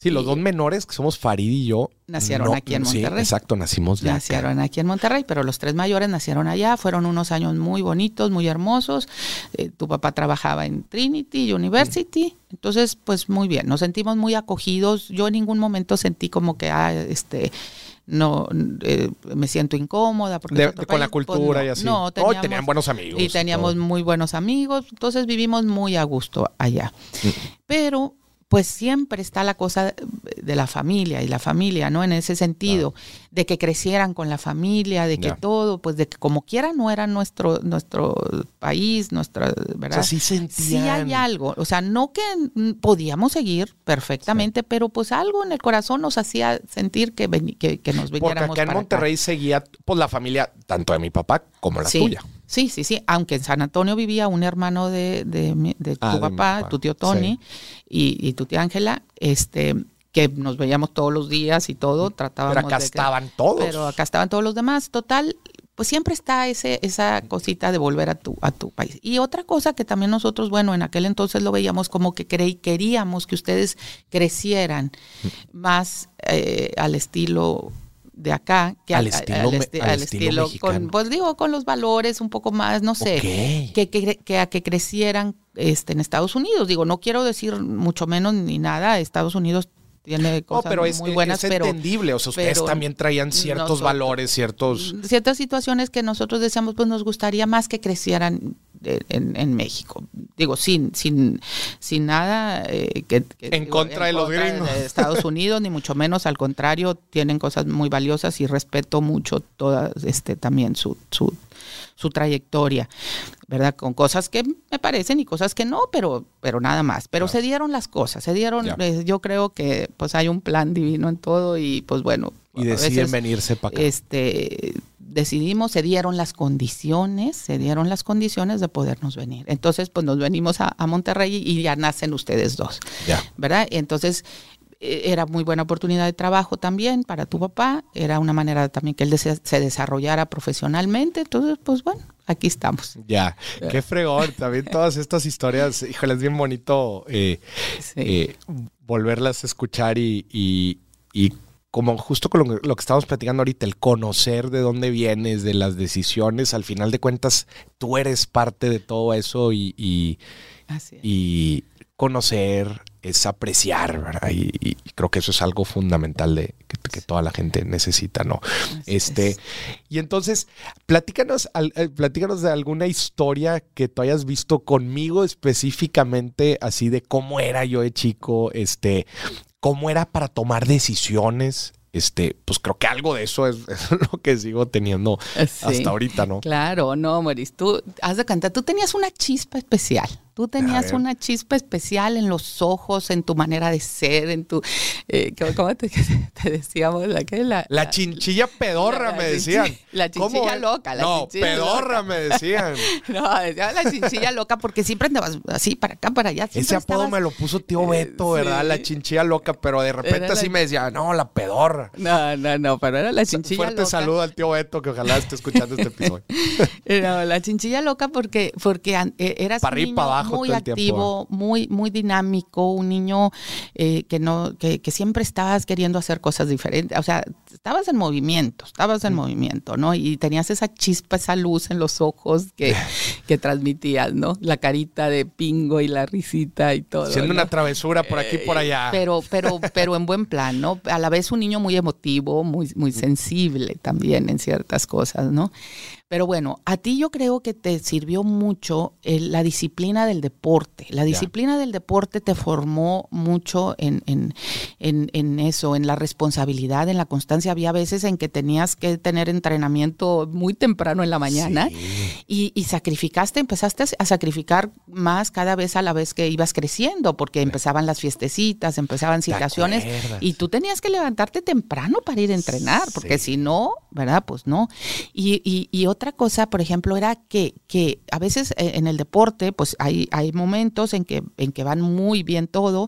Sí, los dos menores, que somos Farid y yo. Nacieron aquí en Monterrey. Sí, exacto, nacimos ya. Nacieron aquí en Monterrey, pero los tres mayores nacieron allá. Fueron unos años muy bonitos, muy hermosos. Eh, tu papá trabajaba en Trinity University. Entonces, pues muy bien. Nos sentimos muy acogidos. Yo en ningún momento sentí como que, ah, este no eh, me siento incómoda porque con la pues, cultura y así. No, tenían buenos amigos. Y teníamos muy buenos amigos, entonces vivimos muy a gusto allá. Mm. Pero pues siempre está la cosa de la familia y la familia, ¿no? En ese sentido, de que crecieran con la familia, de que todo, pues de que como quiera no era nuestro, nuestro país, nuestra, ¿verdad? O sí Sí hay algo, o sea, no que podíamos seguir perfectamente, pero pues algo en el corazón nos hacía sentir que, que, que nos viniéramos Porque acá en Monterrey seguía, pues la familia, tanto de mi papá como la tuya. Sí, sí, sí. Aunque en San Antonio vivía un hermano de, de, ah, tu papá, tu tío Tony y, tu tía Ángela, este, que nos veíamos todos los días y todo, tratábamos Pero acá estaban todos. Pero acá estaban todos los demás. Total, pues siempre está ese, esa cosita de volver a tu, a tu país. Y otra cosa que también nosotros, bueno, en aquel entonces lo veíamos como que creí, queríamos que ustedes crecieran más eh, al estilo de acá que al, estilo, al, estilo, con, pues digo, con los valores un poco más, no sé, que, que, a que crecieran este, en Estados Unidos. Digo, no quiero decir mucho menos ni nada, Estados Unidos tiene cosas pero es, muy buenas, es entendible, o sea, ustedes también traían ciertos valores, ciertos... Ciertas situaciones que nosotros decíamos, pues nos gustaría más que crecieran en, México. Digo, sin, sin, sin nada eh, que, en contra de los gringos. De Estados Unidos, ni mucho menos, al contrario, tienen cosas muy valiosas y respeto mucho toda este también su, su, su trayectoria, ¿verdad? Con cosas que me parecen y cosas que no, pero, pero nada más. Pero se dieron las cosas, se dieron, eh, yo creo que pues hay un plan divino en todo y pues bueno. Y deciden venirse para acá. Este, decidimos, se dieron las condiciones, se dieron las condiciones de podernos venir. Entonces, pues nos venimos a, Monterrey y ya nacen ustedes dos, ¿verdad? Entonces, e, era muy buena oportunidad de trabajo también para tu papá, era una manera también que él se desarrollara profesionalmente, entonces, pues bueno, aquí estamos. Ya, qué fregón, también todas estas historias, híjole, es bien bonito eh, eh, volverlas a escuchar y, y, y como justo con lo, que estamos platicando ahorita, el conocer de dónde vienes, de las decisiones, al final de cuentas, tú eres parte de todo eso y, y, conocer es apreciar, ¿verdad? Y, creo que eso es algo fundamental de que, toda la gente necesita, ¿no? este, y entonces, platícanos, eh, platícanos de alguna historia que tú hayas visto conmigo específicamente, así de cómo era yo de chico, este, cómo era para tomar decisiones. Este, pues creo que algo de eso es, lo que sigo teniendo hasta ahorita, ¿no? Claro, no, Maurice, tú has de cantar, tú tenías una chispa especial. Tú tenías una chispa especial en los ojos, en tu manera de ser, en tu... Eh, ¿Cómo te, decíamos? La, la, la, chinchilla pedorra, me decían. La chinchilla loca. La no, pedorra me decían. no, decían la chinchilla loca porque siempre andabas así, para acá, para allá. Ese apodo me lo puso tío eh, Beto, ¿verdad? La chinchilla loca, pero de repente así me decía, no, la pedorra. No, no, no, pero era la chinchilla Fuerte loca. Fuerte saludo al tío Beto, que ojalá esté escuchando este episodio. no, la chinchilla loca porque, porque eh, eras para arriba, para abajo muy activo, muy, muy dinámico, un niño eh, que no, que, siempre estabas queriendo hacer cosas diferentes. O sea, estabas en movimiento, estabas en movimiento, ¿no? Y tenías esa chispa, esa luz en los ojos que, que transmitías, ¿no? La carita de pingo y la risita y todo. Siendo una travesura por aquí y por allá. Eh, pero, pero, pero en buen plan, ¿no? A la vez un niño muy emotivo, muy, muy sensible también en ciertas cosas, ¿no? Pero bueno, a ti yo creo que te sirvió mucho la disciplina del deporte. La disciplina del deporte te formó mucho en, en, en, eso, en la responsabilidad, en la constancia. Había veces en que tenías que tener entrenamiento muy temprano en la mañana y, sacrificaste, empezaste a sacrificar más cada vez a la vez que ibas creciendo, porque empezaban las fiestecitas, empezaban situaciones y tú tenías que levantarte temprano para ir a entrenar, porque si no, ¿verdad? Pues no. Y, y, y otra cosa, por ejemplo, era que, que a veces eh, en el deporte, pues hay, hay momentos en que, en que van muy bien todo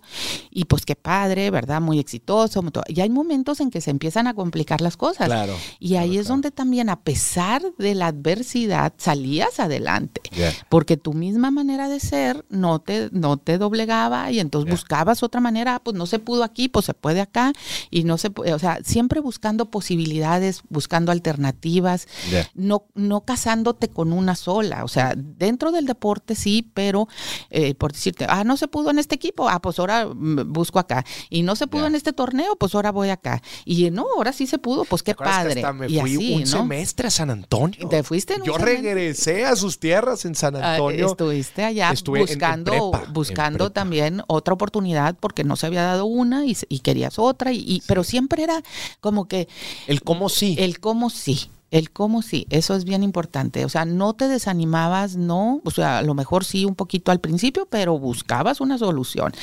y pues qué padre, ¿verdad? Muy exitoso. Y hay momentos en que se empiezan a complicar las cosas. Claro. Y ahí es donde también, a pesar de la adversidad, salías adelante. Porque tu misma manera de ser no te, no te doblegaba y entonces buscabas otra manera, ah, pues no se pudo aquí, pues se puede acá. Y no se puede, o sea, siempre buscando posibilidades, buscando alternativas. No, no casándote con una sola. O sea, dentro del deporte sí, pero eh, por decirte, ah, no se pudo en este equipo, ah, pues ahora mm, busco acá. Y no se pudo en este torneo, pues ahora voy acá. Y no, ahora sí se pudo, pues qué padre. me fui un semestre a San Antonio. ¿Te fuiste? Yo regresé a sus tierras en San ah, Antonio. estuviste allá buscando, buscando también otra oportunidad porque no se había dado una y, querías otra. Y, Pero siempre era como que... El cómo sí. El cómo sí. El cómo sí, eso es bien importante. O sea, no te desanimabas, no, o sea, a lo mejor sí un poquito al principio, pero buscabas una solución.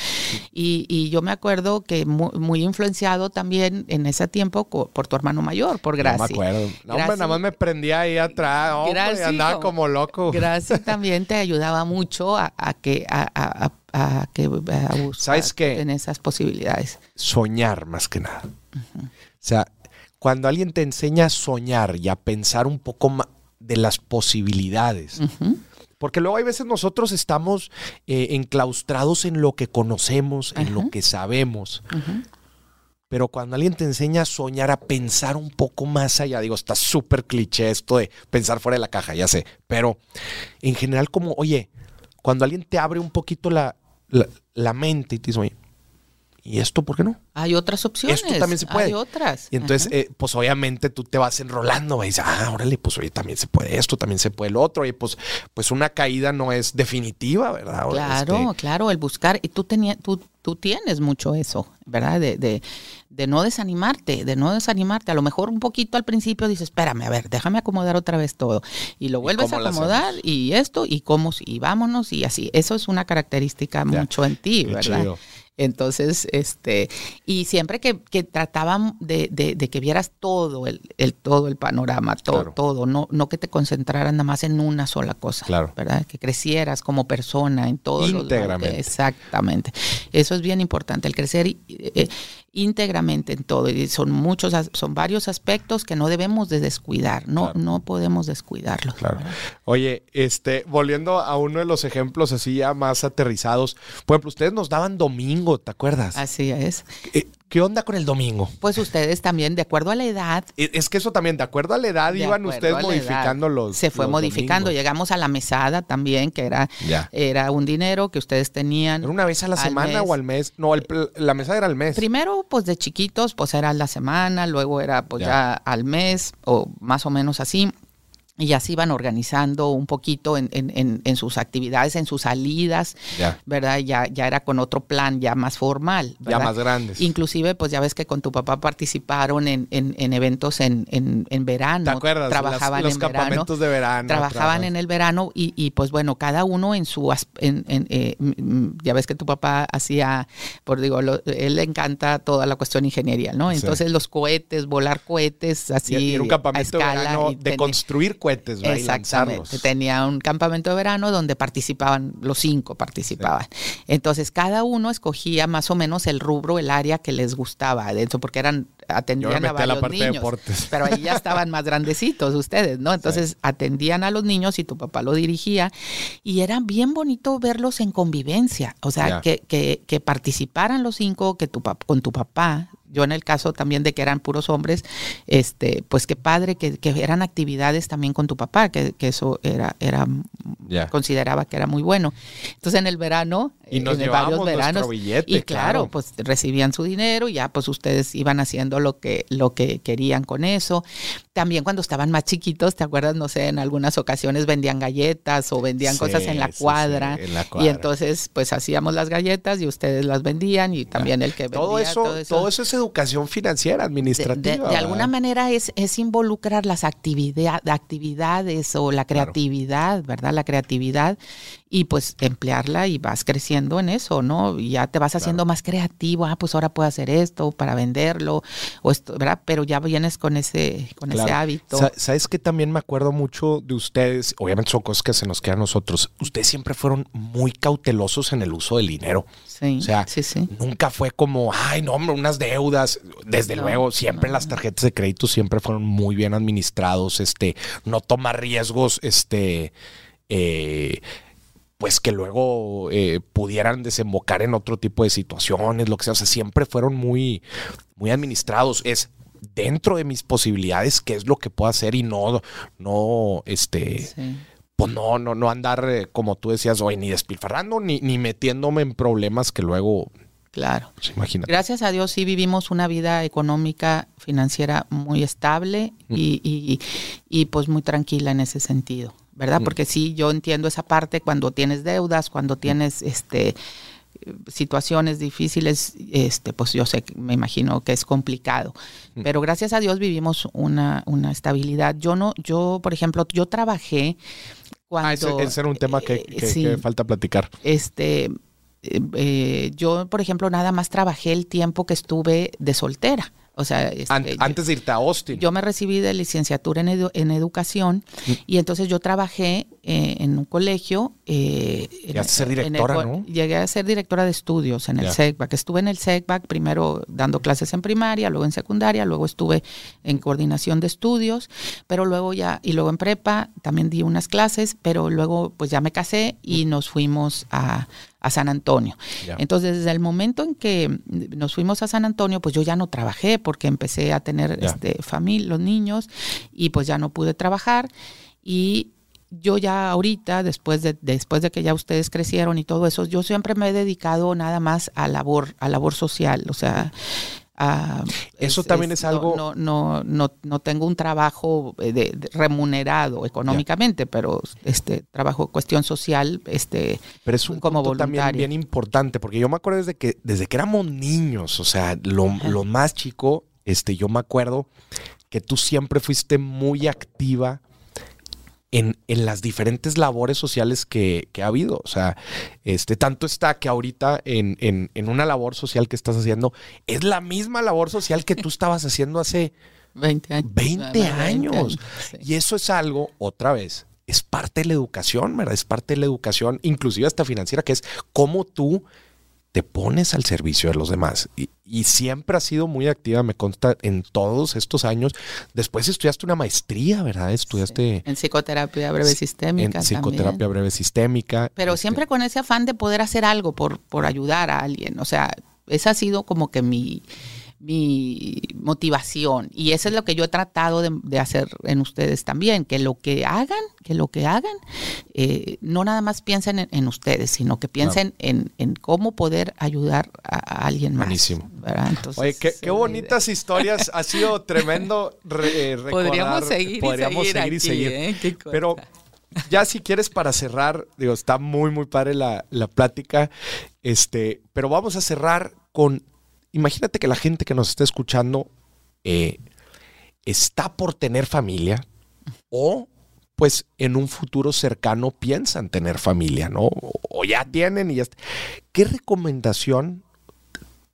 Y, yo me acuerdo que muy, influenciado también en ese tiempo por tu hermano mayor, por Gracia. No me acuerdo. No, hombre, nada más me prendía ahí atrás, hombre, andaba como loco. Gracias también te ayudaba mucho a, que a, a, que buscar ¿Sabes qué? en esas posibilidades. Soñar más que nada. O sea, cuando alguien te enseña a soñar y a pensar un poco más de las posibilidades. Porque luego hay veces nosotros estamos eh, enclaustrados en lo que conocemos, en lo que sabemos. Pero cuando alguien te enseña a soñar, a pensar un poco más allá, digo, está súper cliché esto de pensar fuera de la caja, ya sé. Pero en general, como, oye, cuando alguien te abre un poquito la, la, mente y te dice, oye, ¿y esto por qué no? Hay otras opciones. Esto también se puede. Hay otras. Y entonces, eh, pues obviamente tú te vas enrolando, y dices, ah, órale, pues oye, también se puede esto, también se puede el otro. Y pues, pues una caída no es definitiva, ¿verdad? Claro, este claro, el buscar. Y tú, tenías, tú, tú tienes mucho eso, ¿verdad? De, de, de, no desanimarte, de no desanimarte. A lo mejor un poquito al principio dices, espérame, a ver, déjame acomodar otra vez todo. Y lo vuelves a acomodar y esto, y cómo, y vámonos, y así. Eso es una característica mucho en ti, ¿verdad? Entonces, este, y siempre que, que trataban de, de, que vieras todo el, el, todo el panorama, todo, todo, no, no que te concentraras nada más en una sola cosa, claro. ¿verdad? Que crecieras como persona en todo. Íntegramente. exactamente. Eso es bien importante, el crecer eh, íntegramente en todo. Y son muchos, son varios aspectos que no debemos de descuidar, no, no podemos descuidarlos. Claro. Oye, este, volviendo a uno de los ejemplos así ya más aterrizados, por ejemplo, ustedes nos daban domingo, ¿te acuerdas? Así es. Eh, ¿Qué onda con el domingo? Pues ustedes también, de acuerdo a la edad. Es que eso también, de acuerdo a la edad, iban ustedes modificando los. Se fue modificando. Llegamos a la mesada también, que era, era un dinero que ustedes tenían. ¿Era una vez a la semana o al mes? No, la mesada era al mes. Primero, pues de chiquitos, pues era la semana, luego era pues ya al mes, o más o menos así y ya se iban organizando un poquito en, en, en, sus actividades, en sus salidas, ¿verdad? Ya, ya era con otro plan ya más formal. Ya más grandes. Inclusive, pues ya ves que con tu papá participaron en, eventos en, verano. ¿Te acuerdas? Trabajaban los campamentos de verano. Trabajaban en el verano y, y, pues bueno, cada uno en su... En, eh, ya ves que tu papá hacía, por digo, él le encanta toda la cuestión ingeniería, ¿no? Entonces los cohetes, volar cohetes, así... Y un campamento de verano de construir cohetes, Exactamente. Tenía un campamento de verano donde participaban, los cinco participaban. Entonces, cada uno escogía más o menos el rubro, el área que les gustaba dentro, porque eran atendían a varios niños. Pero ahí ya estaban más grandecitos ustedes, ¿no? Entonces atendían a los niños y tu papá lo dirigía y era bien bonito verlos en convivencia, o sea, que, que, que, participaran los cinco, que tu, con tu papá, yo en el caso también de que eran puros hombres, este, pues qué padre que, eran actividades también con tu papá, que, eso era, era consideraba que era muy bueno. Entonces en el verano, y nos en varios veranos, y claro, pues recibían su dinero, y ya pues ustedes iban haciendo lo que, lo que querían con eso. También cuando estaban más chiquitos, ¿te acuerdas? No sé, en algunas ocasiones vendían galletas o vendían cosas en la, cuadra, Y entonces, pues hacíamos las galletas y ustedes las vendían y también el que vendía. Todo eso, todo eso, todo eso es educación financiera, administrativa. De, alguna manera es, es involucrar las actividad, actividades o la creatividad, ¿verdad? La creatividad y pues emplearla y vas creciendo en eso, ¿no? Y ya te vas haciendo más creativo, ah, pues ahora puedo hacer esto para venderlo, o esto, ¿verdad? Pero ya vienes con ese, con ese hábito. ¿Sabes que también me acuerdo mucho de ustedes? Obviamente son cosas que se nos quedan a nosotros. Ustedes siempre fueron muy cautelosos en el uso del dinero. Sí, o sea, sí, sí. nunca fue como, ay, no, hombre, unas deudas. Desde luego, siempre las tarjetas de crédito siempre fueron muy bien administrados, este, no tomar riesgos, este, eh, pues que luego eh, pudieran desembocar en otro tipo de situaciones, lo que sea. O sea, siempre fueron muy, muy administrados. Es dentro de mis posibilidades qué es lo que puedo hacer y no, no, este, pues no, no, no andar, eh, como tú decías, hoy ni despilfarrando, ni, ni metiéndome en problemas que luego Claro. Pues Gracias a Dios sí vivimos una vida económica, financiera muy estable mm. y, y, y, pues muy tranquila en ese sentido. ¿Verdad? Mm. Porque sí, yo entiendo esa parte cuando tienes deudas, cuando mm. tienes este situaciones difíciles, este, pues yo sé, me imagino que es complicado. Mm. Pero gracias a Dios vivimos una, una estabilidad. Yo no, yo, por ejemplo, yo trabajé cuando... Ah, ese, era un tema que, eh, falta platicar. Este, eh, eh, yo, por ejemplo, nada más trabajé el tiempo que estuve de soltera. O sea, este, antes de irte a Austin. Yo me recibí de licenciatura en, en educación mm. y entonces yo trabajé eh, en un colegio. Eh, a ser directora, ¿no? Llegué a ser directora de estudios en el SECBAC. Estuve en el SECBAC primero dando clases en primaria, luego en secundaria, luego estuve en coordinación de estudios, pero luego ya, y luego en prepa también di unas clases, pero luego pues ya me casé y mm. nos fuimos a, a San Antonio. Entonces, desde el momento en que nos fuimos a San Antonio, pues yo ya no trabajé porque empecé a tener este, familia, los niños, y pues ya no pude trabajar. Y yo ya ahorita, después de, después de que ya ustedes crecieron y todo eso, yo siempre me he dedicado nada más a labor, a labor social, o sea, eso también es, algo. No, no, no, no, tengo un trabajo eh, de, remunerado económicamente, pero este trabajo cuestión social, este, pero es un como también bien importante, porque yo me acuerdo desde que desde que éramos niños, o sea, lo, lo más chico, este, yo me acuerdo que tú siempre fuiste muy activa en, en, las diferentes labores sociales que, que, ha habido. O sea, este, tanto está que ahorita en, en, en, una labor social que estás haciendo es la misma labor social que tú estabas haciendo hace 20 años. 20 años. Y eso es algo, otra vez, es parte de la educación, ¿verdad? Es parte de la educación, inclusive hasta financiera, que es cómo tú te pones al servicio de los demás. Y, siempre has sido muy activa, me consta, en todos estos años. Después estudiaste una maestría, ¿verdad? Estudiaste... En psicoterapia breve sistémica. En psicoterapia breve sistémica. Pero este siempre con ese afán de poder hacer algo por, por ayudar a alguien. O sea, esa ha sido como que mi mi motivación. Y eso es lo que yo he tratado de, hacer en ustedes también, que lo que hagan, que lo que hagan, eh, no nada más piensen en, ustedes, sino que piensen en, cómo poder ayudar a, alguien más. Buenísimo. Oye, qué, bonitas historias. Ha sido tremendo eh, Podríamos seguir Podríamos y seguir, y seguir. ¿eh? Pero ya si quieres para cerrar, digo, está muy, muy padre la, la plática. Este, pero vamos a cerrar con imagínate que la gente que nos está escuchando eh, está por tener familia o pues en un futuro cercano piensan tener familia, ¿no? O ya tienen y ya. ¿Qué recomendación?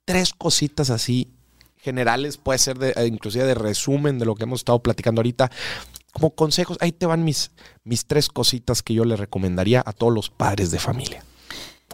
Tres cositas así generales, puede ser de, eh, inclusive de resumen de lo que hemos estado platicando ahorita, como consejos. Ahí te van mis, mis tres cositas que yo le recomendaría a todos los padres de familia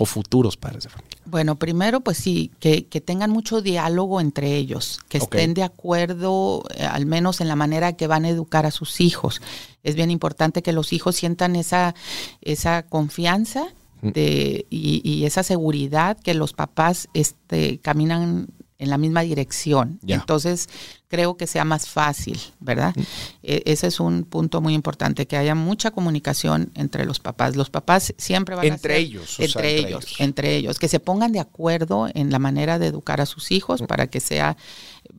o futuros padres de familia? Bueno, primero, pues sí, que, tengan mucho diálogo entre ellos, que estén de acuerdo, eh, al menos en la manera que van a educar a sus hijos. Es bien importante que los hijos sientan esa, esa confianza de, y, y, esa seguridad que los papás este, caminan en la misma dirección. Entonces, creo que sea más fácil, ¿verdad? Mm. E, ese es un punto muy importante, que haya mucha comunicación entre los papás. Los papás siempre van entre a ellos, entre, ellos, entre ellos, que se pongan de acuerdo en la manera de educar a sus hijos mm. para que sea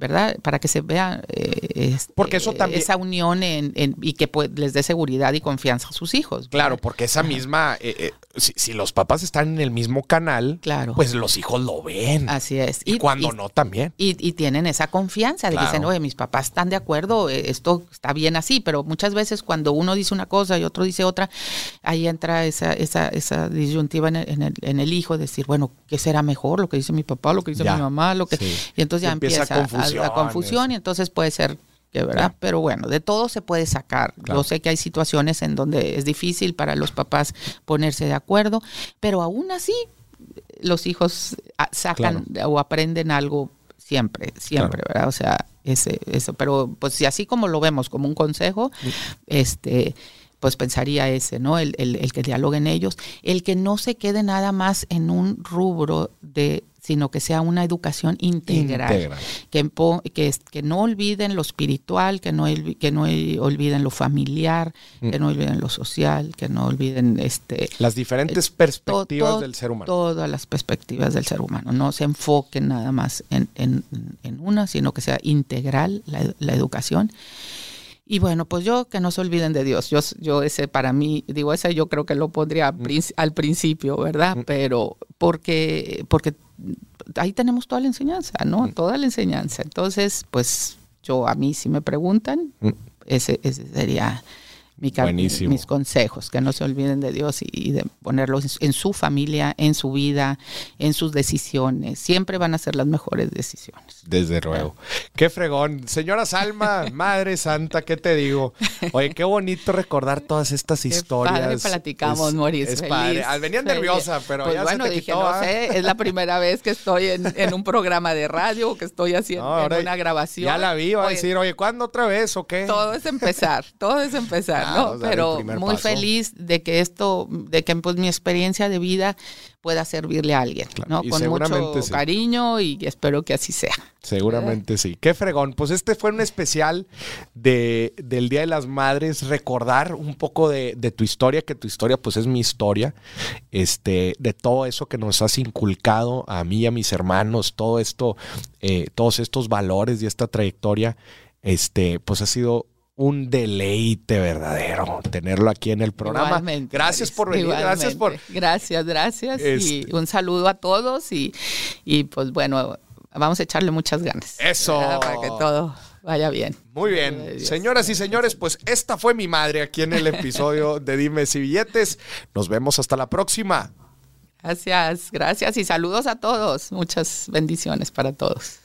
¿verdad? Para que se vea eh, porque eso también, esa unión en, y que pues, les dé seguridad y confianza a sus hijos. Claro, porque esa misma, eh, eh, si, los papás están en el mismo canal, claro. pues los hijos lo ven. Así es. Y, cuando no también. Y, tienen esa confianza de que dicen, oye, mis papás están de acuerdo, esto está bien así, pero muchas veces cuando uno dice una cosa y otro dice otra, ahí entra esa, esa, esa disyuntiva en el, en, el, hijo, decir, bueno, ¿qué será mejor? Lo que dice mi papá, lo que dice mi mamá, lo que... Y entonces ya empieza, empieza la confusión y entonces puede ser que verdad, pero bueno, de todo se puede sacar. Yo sé que hay situaciones en donde es difícil para los papás ponerse de acuerdo, pero aún así los hijos ah, sacan o aprenden algo siempre, siempre, ¿verdad? O sea, ese, eso, pero pues si así como lo vemos como un consejo, este pues pensaría ese, ¿no? El, el, el que dialoguen ellos, el que no se quede nada más en un rubro de sino que sea una educación integral, Que, que, que, no olviden lo espiritual, que no, que no olviden lo familiar, que no olviden lo social, que no olviden este las diferentes perspectivas del ser humano. Todas las perspectivas del ser humano, no se enfoquen nada más en, en, una, sino que sea integral la, la educación. Y bueno, pues yo que no se olviden de Dios. Yo, yo ese para mí, digo, ese yo creo que lo pondría al principio, ¿verdad? Pero porque, porque ahí tenemos toda la enseñanza, ¿no? Toda la enseñanza. Entonces, pues yo a mí si me preguntan, ese, ese sería mis consejos, que no se olviden de Dios y, de ponerlos en su familia, en su vida, en sus decisiones. Siempre van a ser las mejores decisiones. Desde luego. Qué fregón. Señora Salma, Madre Santa, ¿qué te digo? Oye, qué bonito recordar todas estas historias. Padre platicamos, Maurice. Es padre. Ah, venía nerviosa, pero pues ya bueno, se te dije, quitó, no ¿ah? sé, es la primera vez que estoy en, un programa de radio, que estoy haciendo una grabación. Ya la vi, va a decir, oye, ¿cuándo otra vez o qué? Todo es empezar, todo es empezar. ¿No? Pero muy feliz de que esto, de que pues mi experiencia de vida pueda servirle a alguien, ¿no? Con mucho cariño y espero que así sea. Seguramente sí. Qué fregón. Pues este fue un especial de, del Día de las Madres, recordar un poco de, tu historia, que tu historia pues es mi historia, este, de todo eso que nos has inculcado a mí y a mis hermanos, todo esto, eh, todos estos valores y esta trayectoria, este, pues ha sido un deleite verdadero tenerlo aquí en el programa. gracias por venir, gracias por... Gracias, gracias. Y este un saludo a todos y, y pues bueno, vamos a echarle muchas ganas. Eso. Para que todo vaya bien. Muy bien. Señoras y señores, pues esta fue mi madre aquí en el episodio de Dime si billetes. Nos vemos hasta la próxima. Gracias, gracias y saludos a todos. Muchas bendiciones para todos.